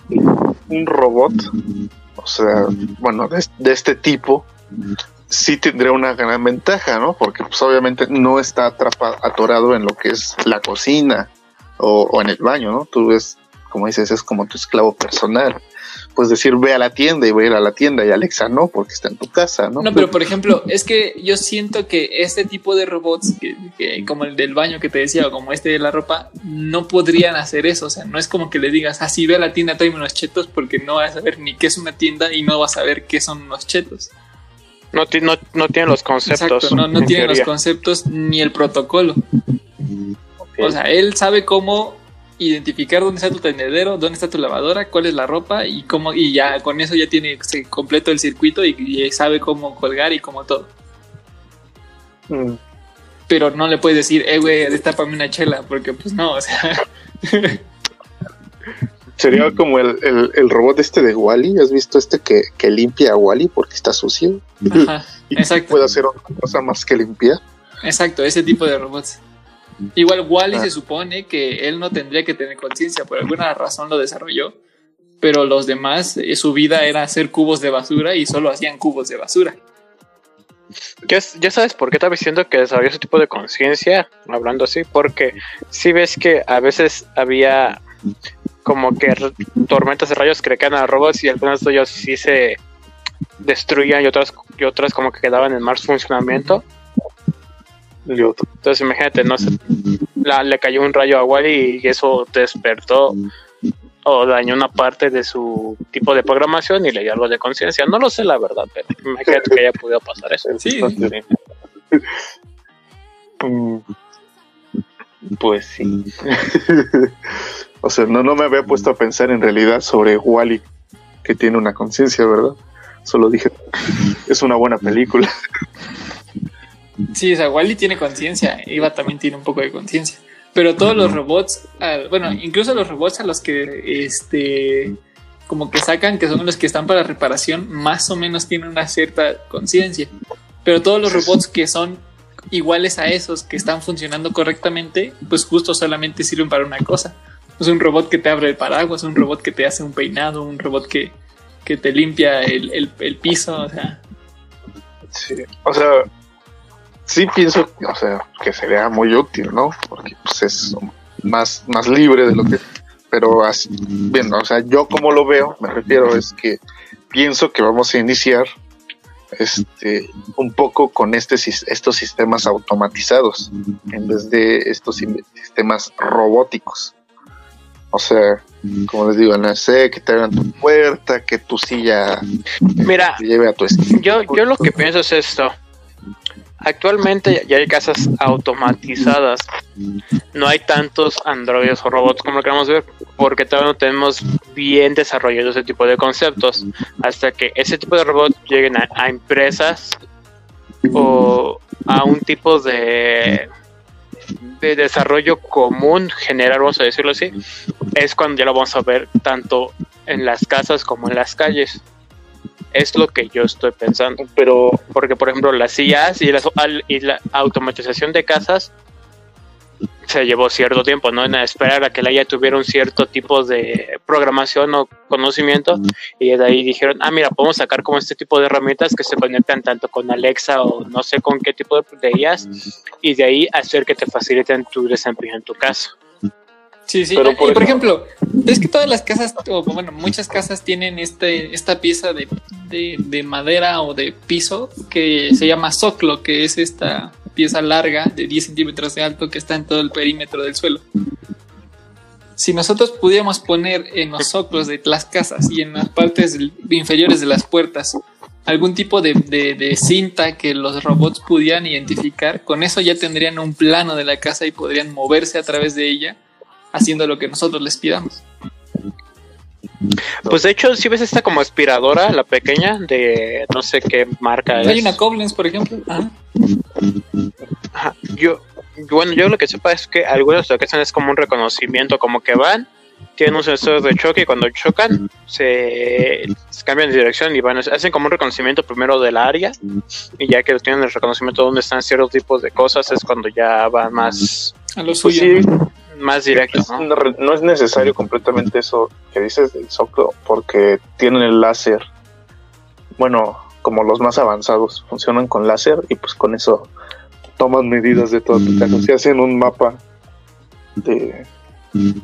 un robot, o sea, bueno, de, de este tipo, sí tendría una gran ventaja, ¿no? Porque pues obviamente no está atrapado, atorado en lo que es la cocina o, o en el baño, ¿no? Tú ves, como dices, es como tu esclavo personal. Puedes decir, ve a la tienda y voy a ir a la tienda y Alexa no, porque está en tu casa, ¿no? No, pero por ejemplo, es que yo siento que este tipo de robots, que, que como el del baño que te decía, o como este de la ropa, no podrían hacer eso. O sea, no es como que le digas, así ve a la tienda, tráeme unos chetos, porque no vas a saber ni qué es una tienda y no vas a saber qué son unos chetos. no, no, no tienen los conceptos. Exacto, no, no en tienen los conceptos ni el protocolo. O sea, él sabe cómo identificar dónde está tu tendedero, dónde está tu lavadora, cuál es la ropa y cómo y ya con eso ya tiene se completo el circuito y, y sabe cómo colgar y cómo todo. Mm, pero no le puedes decir, eh, güey, destápame una chela, porque pues no, o sea, Sería como el, el, el robot este de Wally. ¿Has visto este que, que limpia a Wally porque está sucio? ajá, Y exacto. puede hacer otra cosa más que limpiar. exacto, ese tipo de robots. Igual Wally Ah. se supone que él no tendría que tener conciencia, por alguna razón lo desarrolló, pero los demás, eh, su vida era hacer cubos de basura y solo hacían cubos de basura. Ya, ya sabes por qué estaba diciendo que desarrolló ese tipo de conciencia, hablando así, porque si ves que a veces había como que tormentas de rayos que le caen a robots y algunos de ellos sí se destruían y otras, y otras como que quedaban en mal funcionamiento. Entonces imagínate, no sé, la- le cayó un rayo a Wally y eso despertó o dañó una parte de su tipo de programación y le dio algo de conciencia. No lo sé la verdad, pero imagínate que haya podido pasar eso. Sí. Mm, Pues sí. o sea, no, no me había puesto a pensar en realidad sobre Wally, que tiene una conciencia, ¿verdad? Solo dije, es una buena película. Sí, o sea, Wally tiene conciencia, Eva también tiene un poco de conciencia. Pero todos los robots, ah, bueno, incluso los robots a los que este como que sacan, que son los que están para reparación, más o menos tienen una cierta conciencia. Pero todos los robots que son iguales a esos que están funcionando correctamente, pues justo solamente sirven para una cosa. Es un robot que te abre el paraguas, un robot que te hace un peinado, un robot que, que te limpia el, el- el piso, o sea, Sí, o sea, sí pienso, o sea, que sería muy útil, ¿no? Porque pues es más, más libre de lo que... Pero así, bien, o sea, yo como lo veo, me refiero es que pienso que vamos a iniciar este un poco con este estos sistemas automatizados en vez de estos sistemas robóticos. O sea, como les digo, no sé, que te abran tu puerta, que tu silla Mira, te lleve a tu esquina. yo, yo lo que pienso es esto. Actualmente ya hay casas automatizadas. No hay tantos androides o robots como lo queramos ver, porque todavía no tenemos bien desarrollado ese tipo de conceptos. Hasta que ese tipo de robots lleguen a, a empresas o a un tipo de, de desarrollo común general, vamos a decirlo así, es cuando ya lo vamos a ver tanto en las casas como en las calles. Es lo que yo estoy pensando. Pero Porque, por ejemplo, las sillas y, las- y la automatización de casas se llevó cierto tiempo, ¿no? En esperar a que la IA tuviera un cierto tipo de programación o conocimiento. Y de ahí dijeron, ah, mira, podemos sacar como este tipo de herramientas que se conectan tanto con Alexa o no sé con qué tipo de, de IAs. Y de ahí hacer que te faciliten tu desempeño en tu casa. Sí, sí. Pero, y por por ejemplo, es que todas las casas, o bueno, muchas casas tienen este, esta pieza de, de- de madera o de piso que se llama soclo, que es esta pieza larga de 10 centímetros de alto que está en todo el perímetro del suelo. Si nosotros pudiéramos poner en los soclos de las casas y en las partes inferiores de las puertas algún tipo de, de- de cinta que los robots pudieran identificar, con eso ya tendrían un plano de la casa y podrían moverse a través de ella haciendo lo que nosotros les pidamos. Pues de hecho, si ves esta como aspiradora, la pequeña, de no sé qué marca es. Hay una Koblenz, por ejemplo. Ajá. Ajá, Yo, bueno, yo lo que sepa es que algunos lo que hacen es como un reconocimiento, como que van, tienen un sensor de choque y cuando chocan se, se cambian de dirección y van, hacen como un reconocimiento primero del área y ya que tienen el reconocimiento de dónde están ciertos tipos de cosas es cuando ya van más, A lo pues suyo. sí, más directo, es- ¿no? no, es necesario completamente eso que dices del Soclo, porque tienen el láser. Bueno, como los más avanzados, funcionan con láser y pues con eso toman medidas de toda tu casa. Se hacen un mapa de.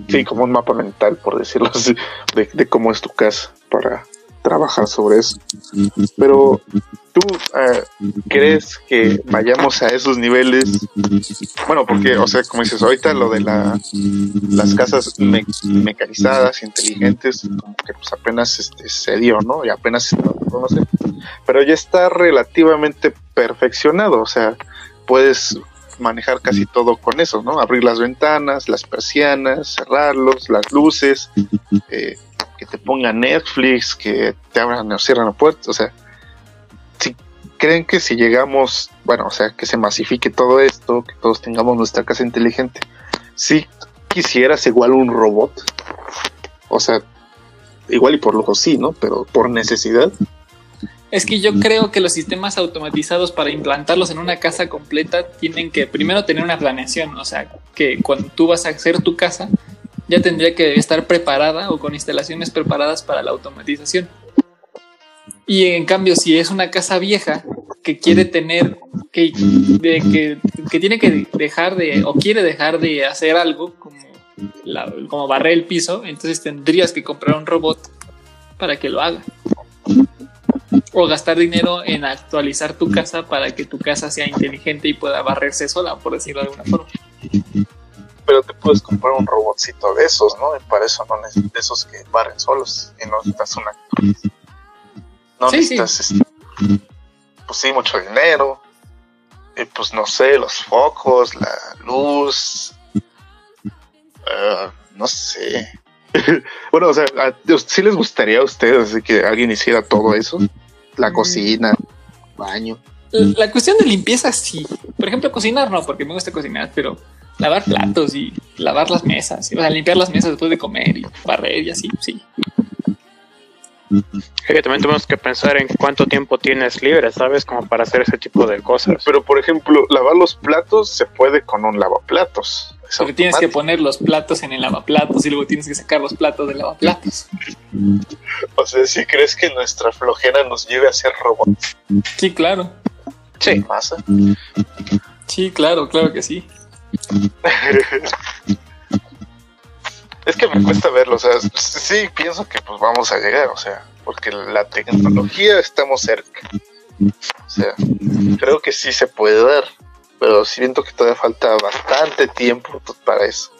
Sí, como un mapa mental, por decirlo así, de, de cómo es tu casa para trabajar sobre eso. Pero, ¿tú eh, crees que vayamos a esos niveles? Bueno, porque, o sea, como dices, ahorita lo de la, las casas me- mecanizadas, inteligentes, como que pues apenas este, se dio, ¿no? Y apenas se conoce. Pero ya está relativamente perfeccionado, o sea, puedes manejar casi todo con eso, ¿no? Abrir las ventanas, las persianas, cerrarlos, las luces, eh, que te pongan Netflix, que te abran o cierran la puerta, o sea, si creen que si llegamos, bueno, o sea, que se masifique todo esto, que todos tengamos nuestra casa inteligente, si quisieras igual un robot, o sea, igual y por lo sí, ¿no? Pero por necesidad, Es que yo creo que los sistemas automatizados para implantarlos en una casa completa tienen que primero tener una planeación, o sea, que cuando tú vas a hacer tu casa ya tendría que estar preparada o con instalaciones preparadas para la automatización. Y en cambio, si es una casa vieja que quiere tener, que, de- que, que tiene que dejar de, o quiere dejar de hacer algo como, como barrer el piso, entonces tendrías que comprar un robot para que lo haga o gastar dinero en actualizar tu casa para que tu casa sea inteligente y pueda barrerse sola, por decirlo de alguna forma. Pero te puedes comprar un robotcito de esos, ¿no? Y para eso no necesitas esos que barren solos y no necesitas una. No Sí, sí. necesitas, este, pues sí, mucho dinero. Y pues no sé, los focos, la luz. ah, no sé. bueno, o sea, ¿a- ¿sí les gustaría a ustedes que alguien hiciera todo eso? La Mm. cocina, baño. La cuestión de limpieza sí. Por ejemplo, cocinar no, porque me gusta cocinar, pero lavar platos y lavar las mesas, o sea, limpiar las mesas después de comer y barrer y así, sí. Es que también tenemos que pensar en cuánto tiempo tienes libre, ¿sabes? Como para hacer ese tipo de cosas. Pero, por ejemplo, lavar los platos se puede con un lavaplatos. Es Porque tienes que poner los platos en el lavaplatos y luego tienes que sacar los platos del lavaplatos. O sea, si crees que nuestra flojera nos lleve a ser robots Sí, claro. Sí. masa. Sí, claro, claro que sí. Es que me cuesta verlo, o sea, sí pienso que pues vamos a llegar, o sea, porque la tecnología estamos cerca. O sea, creo que sí se puede dar, pero siento que todavía falta bastante tiempo pues, para eso.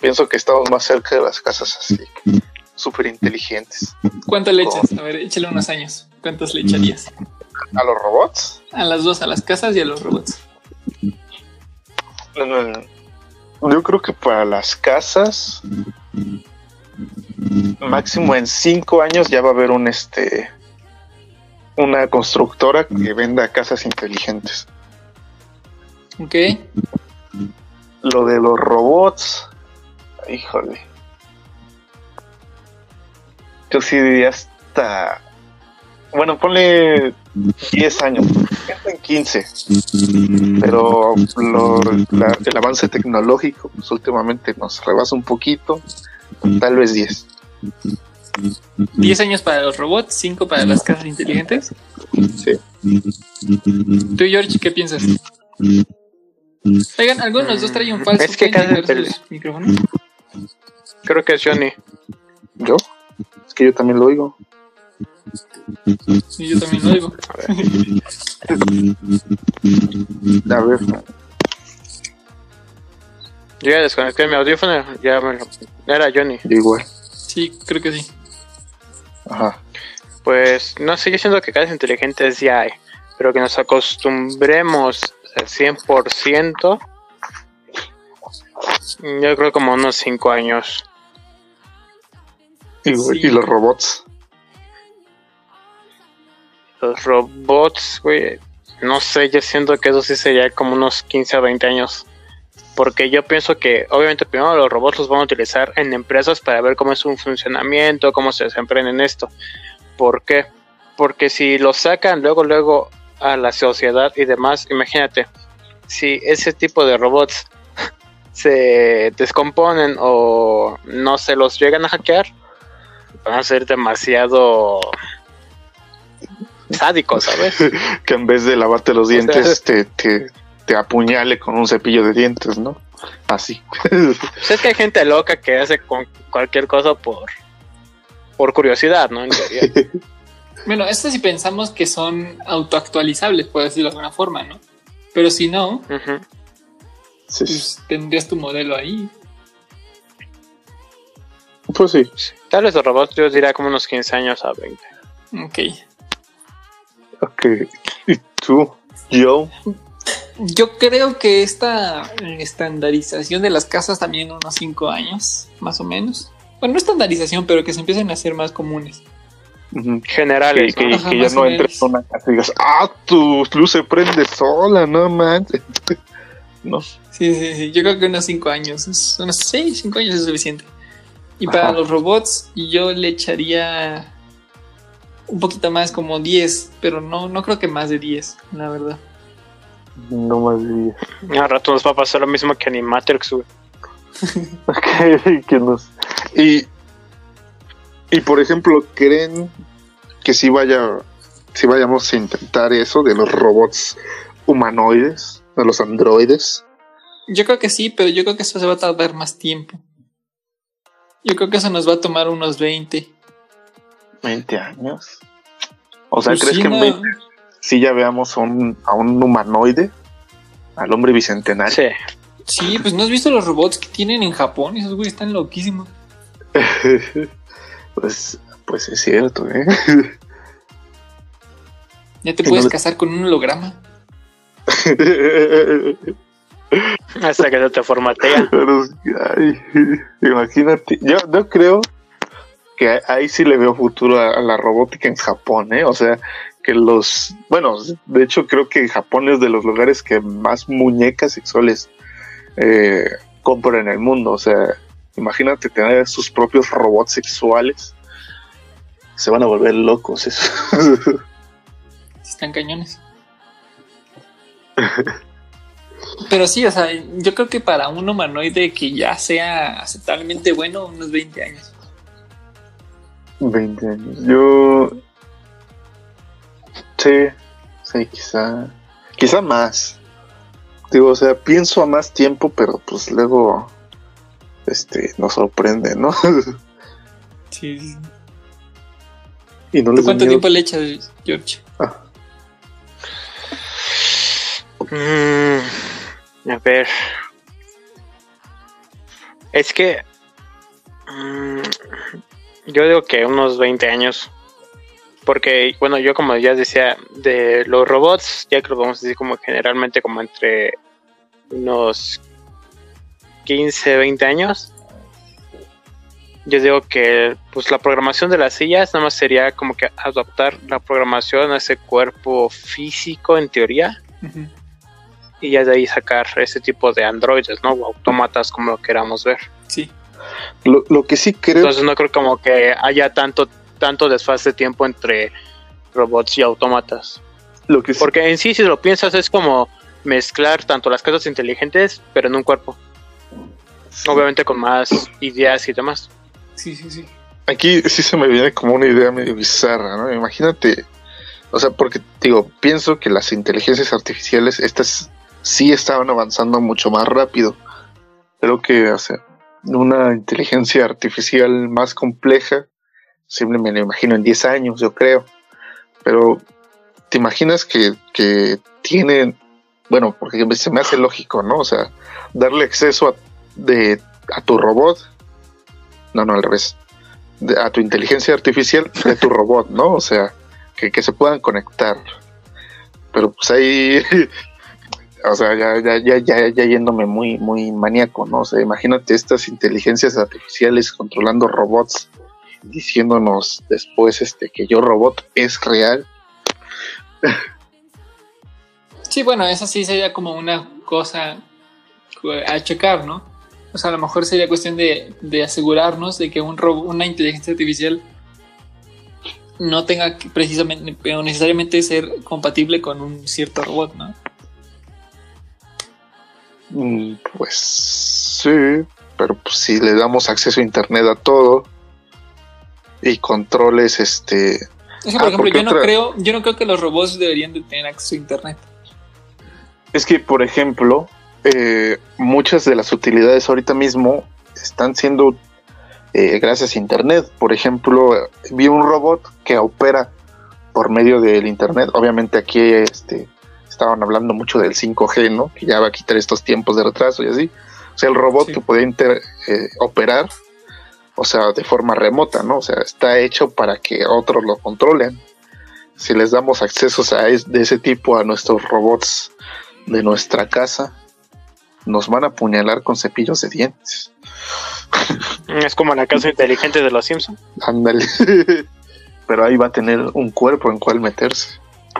Pienso que estamos más cerca de las casas así, súper inteligentes. ¿Cuánto le echas? A ver, échale unos años. ¿Cuántos le echarías? ¿A los robots? A las dos, a las casas y a los robots. Yo creo que para las casas, máximo en cinco años ya va a haber un este una constructora que venda casas inteligentes. Ok. Lo de los robots, híjole. Yo sí diría hasta, bueno, ponle 10 años, en 15. Pero lo- la- el avance tecnológico pues, últimamente nos rebasa un poquito, tal vez 10. 10 años para los robots, 5 para las casas inteligentes. Sí. Tú, George, ¿qué piensas? Oigan, algunos de los dos traen un falso. Es que ¿Pueden cada micrófonos? Creo que es Johnny. ¿Yo? Es que yo también lo oigo. Sí, yo también lo digo. A ver, Yo ya desconecté mi audífono, ya me lo... Era Johnny. igual. Sí, creo que sí. Ajá. Pues no sé, yo siento que casas inteligentes ya hay, pero que nos acostumbremos al 100%, yo creo como unos 5 años. Y, Sí. y los robots. Los robots, güey, no sé, yo siento que eso sí sería como unos 15 a 20 años. Porque yo pienso que, obviamente, primero los robots los van a utilizar en empresas para ver cómo es su funcionamiento, cómo se desempeñan en esto. ¿Por qué? Porque si los sacan luego, luego a la sociedad y demás, imagínate, si ese tipo de robots se descomponen o no se los llegan a hackear, van a ser demasiado sádicos, ¿sabes? Que en vez de lavarte los sea, dientes, te, te, te apuñale con un cepillo de dientes, ¿no? Así. Pues es que hay gente loca que hace con cualquier cosa por, por curiosidad, ¿no? En teoría. Bueno, esto si pensamos que son autoactualizables, por decirlo de alguna forma, ¿no? Pero si no. Sí, sí. pues tendrías tu modelo ahí. Pues sí. Tal vez los robots yo diría como unos 15 años a 20. Ok. Ok. ¿Y tú, yo? Yo creo que esta estandarización de las casas también unos 5 años, más o menos. Bueno, no estandarización, pero que se empiecen a hacer más comunes. Generales, Que, ¿no? que- Ajá, que ya no entres a una casa y digas, ah, tu luz se prende sola, no manches. No. Sí, sí, sí. Yo creo que unos 5 años. es- Unos 6, 5 años es suficiente. Y para los robots, yo le echaría un poquito más, como 10, pero no, no creo que más de 10, la verdad. No más diría. Al rato nos va a pasar lo mismo que Animatrix, güey. Ok, que nos... Y, y por ejemplo, ¿creen que si vaya, si vayamos a intentar eso de los robots humanoides, de los androides? Yo creo que sí, pero yo creo que eso se va a tardar más tiempo. Yo creo que eso nos va a tomar unos 20. 20 años. O sea, Pues ¿crees sí, que en no, 20 sí ya veamos a un, a un humanoide? Al hombre bicentenario. Sí. Sí, pues no has visto los robots que tienen en Japón, esos güeyes están loquísimos. Pues, pues es cierto, ¿eh? Ya te puedes no- casar con un holograma. Hasta que se te formatea. Pero, ay, imagínate, yo, yo creo que ahí sí le veo futuro a, la robótica en Japón, ¿eh? O sea, que los, bueno, de hecho creo que Japón es de los lugares que más muñecas sexuales eh, compran en el mundo, o sea, imagínate tener sus propios robots sexuales, se van a volver locos eso. Están cañones. Pero sí, o sea, yo creo que para un humanoide que ya sea aceptablemente bueno, unos 20 años. 20 años. Yo. Sí, sí, quizá. Quizá más. Digo, o sea, pienso a más tiempo, pero pues luego. Este, nos sorprende, ¿no? Sí. y no les ¿Cuánto miedo. tiempo le echas, George? Mm, a ver. Es que. mm, yo digo que unos 20 años. Porque, bueno, yo como ya decía, de los robots, ya que lo vamos a decir como generalmente como entre unos 15, 20 años. Yo digo que pues la programación de las sillas nada más sería como que adaptar la programación a ese cuerpo físico en teoría y ya de ahí sacar ese tipo de androides, ¿no? O autómatas como lo queramos ver. Lo, lo que sí creo. Entonces no creo como que haya tanto tanto desfase de tiempo entre robots y autómatas. lo que sí, Porque en sí, si lo piensas, es como mezclar tanto las casas inteligentes, pero en un cuerpo. Obviamente con más ideas y demás. Sí, sí, sí. aquí sí se me viene como una idea medio bizarra, ¿no? Imagínate. O sea, porque digo, pienso que las inteligencias artificiales, estas sí estaban avanzando mucho más rápido. Creo que, o sea, una inteligencia artificial más compleja, siempre me lo imagino en 10 años, yo creo. Pero, ¿te imaginas que, que tienen, bueno, porque se me hace lógico, ¿no? O sea, darle acceso a, de, a tu robot, no, no, al revés, de- a tu inteligencia artificial de tu robot, ¿no? O sea, que, que se puedan conectar. Pero pues ahí, o sea, ya, ya, ya, ya, ya yéndome muy, muy maníaco, ¿no? O sea, imagínate estas inteligencias artificiales controlando robots, diciéndonos después este que yo robot es real. Sí, bueno, eso sí sería como una cosa a checar, ¿no? O sea, a lo mejor sería cuestión de, de asegurarnos de que un robo, una inteligencia artificial no tenga que precisamente necesariamente ser compatible con un cierto robot, ¿no? Mm, Pues sí, pero pues si le damos acceso a internet a todo y controles, este, Es que, por Ah, ejemplo, yo no otra- creo, yo no creo que los robots deberían de tener acceso a internet. Es que, por ejemplo, eh, muchas de las utilidades ahorita mismo están siendo eh, gracias a Internet. Por ejemplo, vi un robot que opera por medio del Internet. Obviamente aquí este, estaban hablando mucho del 5G, ¿no? Que ya va a quitar estos tiempos de retraso y así. O sea, el robot Sí. que puede inter- eh, operar, o sea, de forma remota, ¿no? O sea, está hecho para que otros lo controlen. Si les damos accesos a es- de ese tipo a nuestros robots de nuestra casa, nos van a apuñalar con cepillos de dientes. Es como la casa inteligente de los Simpsons. Ándale. Pero ahí va a tener un cuerpo en cual meterse.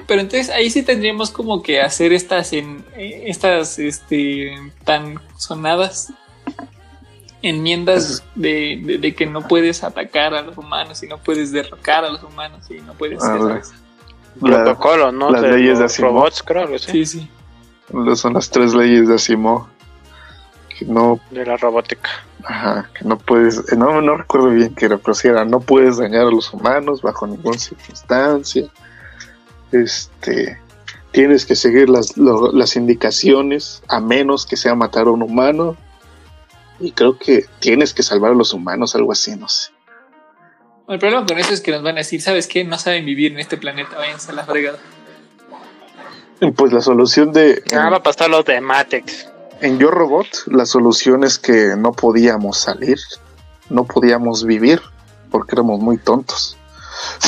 Pero entonces ahí sí tendríamos como que hacer estas en estas este tan sonadas enmiendas de, de- de que no puedes atacar a los humanos y no puedes derrocar a los humanos y no puedes Ah, sabes. La- Protocolo, ¿no? las leyes de los Asimov. robots, creo, Sí, sí. son las tres leyes de Asimov. Que no, de la robótica. ajá, que no puedes, eh, no, no recuerdo bien qué era, pero sí era, no puedes dañar a los humanos bajo ninguna circunstancia. Este, tienes que seguir las, lo- las indicaciones a menos que sea matar a un humano. Y creo que tienes que salvar a los humanos, algo así, no sé. El problema con eso es que nos van a decir, ¿sabes qué? No saben vivir en este planeta, váyanse a la fregada. Pues la solución de... Ah, va a pasar lo de Matex. en Yo Robot la solución es que no podíamos salir, no podíamos vivir, porque éramos muy tontos.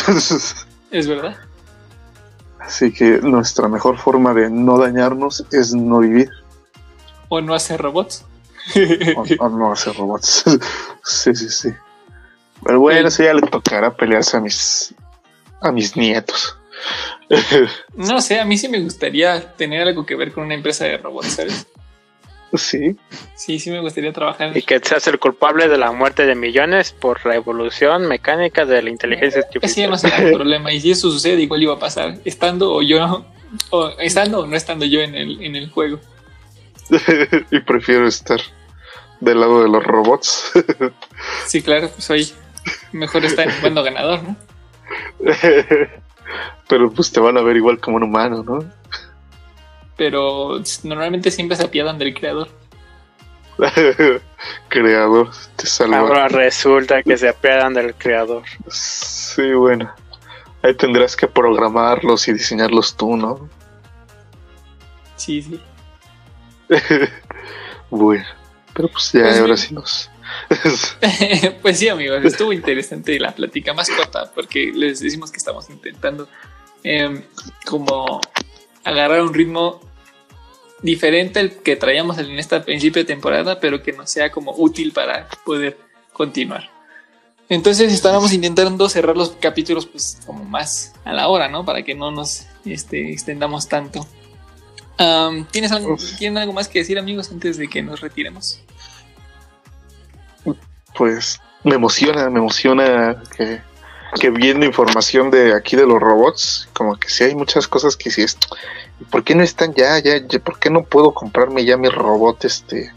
Es verdad. Así que nuestra mejor forma de no dañarnos es no vivir O no hacer robots. o, o no hacer robots. sí, sí, sí. Pero bueno, eso ya le tocará pelearse a mis a mis nietos. No sé, a mí sí me gustaría tener algo que ver con una empresa de robots, ¿sabes? Sí. Sí, sí me gustaría trabajar. Y que seas el culpable de la muerte de millones por la evolución mecánica de la inteligencia Ese ya artificial. no será el problema. Y si eso sucede, igual iba a pasar, estando o yo, o estando o no estando yo en el, en el juego. y prefiero estar del lado de los robots. Sí, claro, pues hoy mejor estar en bando ganador, ¿no? Pero pues te van a ver igual como un humano, ¿no? Pero normalmente siempre se apiadan del creador. Creador, te salva. Ahora resulta que se apiadan del creador. Sí, bueno. Ahí tendrás que programarlos y diseñarlos tú, ¿no? Sí, sí. Bueno, pero pues ya Pues ahora bien. sí nos. pues sí, amigos, estuvo interesante la plática más corta porque les decimos que estamos intentando em, como agarrar un ritmo diferente al que traíamos en este principio de temporada, pero que nos sea como útil para poder continuar. Entonces estábamos intentando cerrar los capítulos pues como más a la hora, ¿no? Para que no nos este, extendamos tanto. Am, ¿tienes algo, ¿Tienen algo más que decir amigos antes de que nos retiremos? Pues me emociona, me emociona que, que viendo información de aquí de los robots, como que sí hay muchas cosas que sí es. ¿Por qué no están ya, ya, ya? ¿Por qué no puedo comprarme ya mi robot este?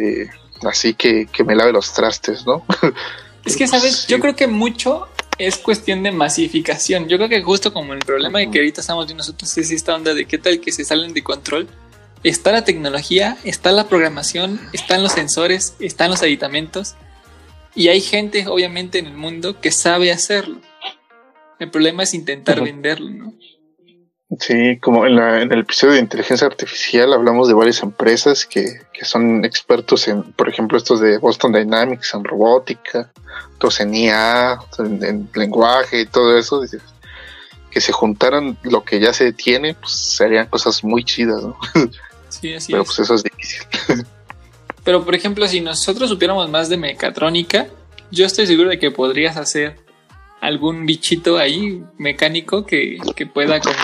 eh, así que, que me lave los trastes, ¿no? Es que, ¿sabes? Sí. Yo creo que mucho es cuestión de masificación. Yo creo que justo como el problema que ahorita estamos viendo nosotros es esta onda de qué tal que se salen de control. Está la tecnología, está la programación, están los sensores, están los aditamentos. Y hay gente, obviamente, en el mundo que sabe hacerlo. El problema es intentar venderlo, ¿no? Sí, como en, la- en el episodio de inteligencia artificial hablamos de varias empresas que, que son expertos en, por ejemplo, estos de Boston Dynamics en robótica, otros en IA, en, en lenguaje y todo eso. Que se juntaran lo que ya se tiene, pues serían cosas muy chidas, ¿no? Sí, así Pero es. pues eso es difícil. Pero por ejemplo, si nosotros supiéramos más de mecatrónica, yo estoy seguro de que podrías hacer algún bichito ahí mecánico que, que pueda como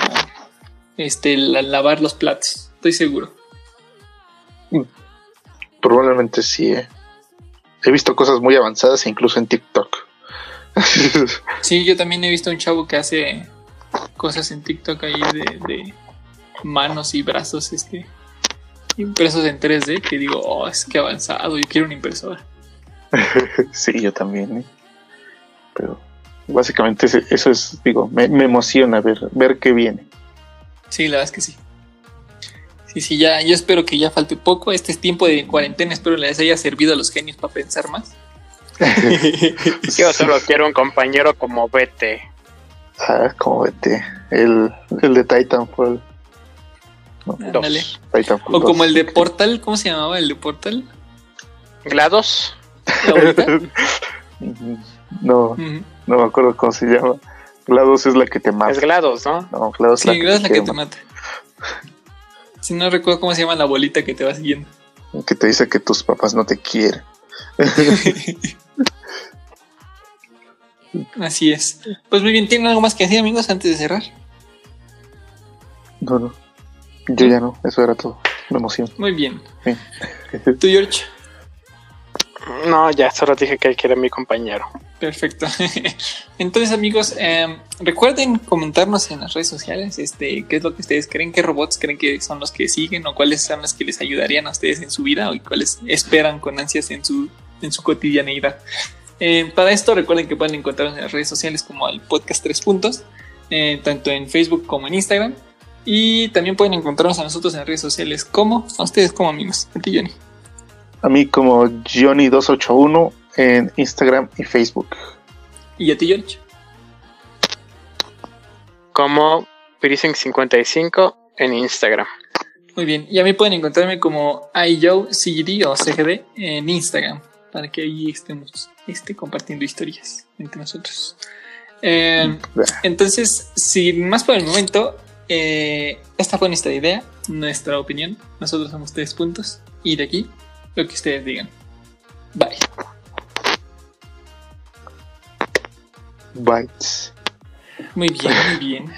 este la- lavar los platos. Estoy seguro. Probablemente sí, ¿eh? He visto cosas muy avanzadas incluso en TikTok. Sí, yo también he visto un chavo que hace cosas en TikTok ahí de, de manos y brazos este impresos en 3D que digo, oh, es que avanzado, yo quiero una impresora. sí, yo también. ¿eh? Pero básicamente eso es, digo, me, me emociona ver, ver qué viene. Sí, la verdad es que sí. Sí, sí, ya, yo espero que ya falte poco. Este tiempo de cuarentena espero les haya servido a los genios para pensar más. Yo solo quiero un compañero como Vete. Ah, como vete. El, el de Titanfall. Ándale. Titanfall O como 2. el de Portal, ¿cómo se llamaba el de Portal? GLaDOS. No, no me acuerdo cómo se llama. GLaDOS es la que te mata. Es GLaDOS, ¿no? No, GLaDOS Sí, es la que te mata. Si no recuerdo cómo se llama la bolita que te va siguiendo. que te dice que tus papás no te quieren. Así es. Pues muy bien, ¿tienen algo más que decir, amigos, antes de cerrar? No, no. Yo ya no, eso era todo. Me emociono. Muy bien. Sí. ¿Tú, George? No, ya solo dije que él quiere mi compañero. Perfecto. Entonces, amigos, eh, recuerden comentarnos en las redes sociales este, qué es lo que ustedes creen, qué robots creen que son los que siguen o cuáles son los que les ayudarían a ustedes en su vida o cuáles esperan con ansias en su, en su cotidianeidad. Eh, para esto, recuerden que pueden encontrarnos en las redes sociales como el podcast 3 puntos, eh, tanto en Facebook como en Instagram. Y también pueden encontrarnos a nosotros en las redes sociales como a ustedes como amigos. A. A mí como Johnny281 en Instagram y Facebook. Y a ti, George. Como Pirising55 en Instagram. Muy bien. Y a mí pueden encontrarme como iJoeCGD o CGD en Instagram para que ahí estemos este, compartiendo historias entre nosotros. Eh, entonces, sin más por el momento, eh, esta fue nuestra idea, nuestra opinión. Nosotros somos tres puntos. Y de aquí, lo que ustedes digan. Bye. Bytes. Muy bien, muy bien.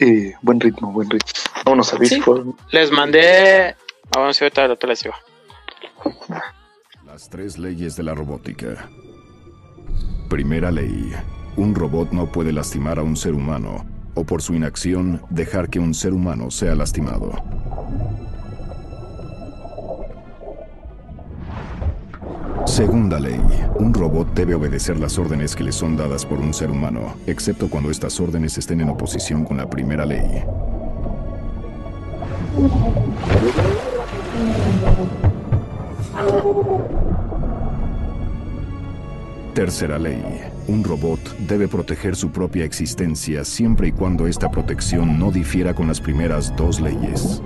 Eh, buen ritmo, buen ritmo. Vámonos a Sí. Discord. Les mandé. Vamos a ver, les digo. Las tres leyes de la robótica. Primera ley. Un robot no puede lastimar a un ser humano o por su inacción dejar que un ser humano sea lastimado. Segunda ley. Un robot debe obedecer las órdenes que le son dadas por un ser humano, excepto cuando estas órdenes estén en oposición con la primera ley. Tercera ley. Un robot debe proteger su propia existencia siempre y cuando esta protección no difiera con las primeras dos leyes.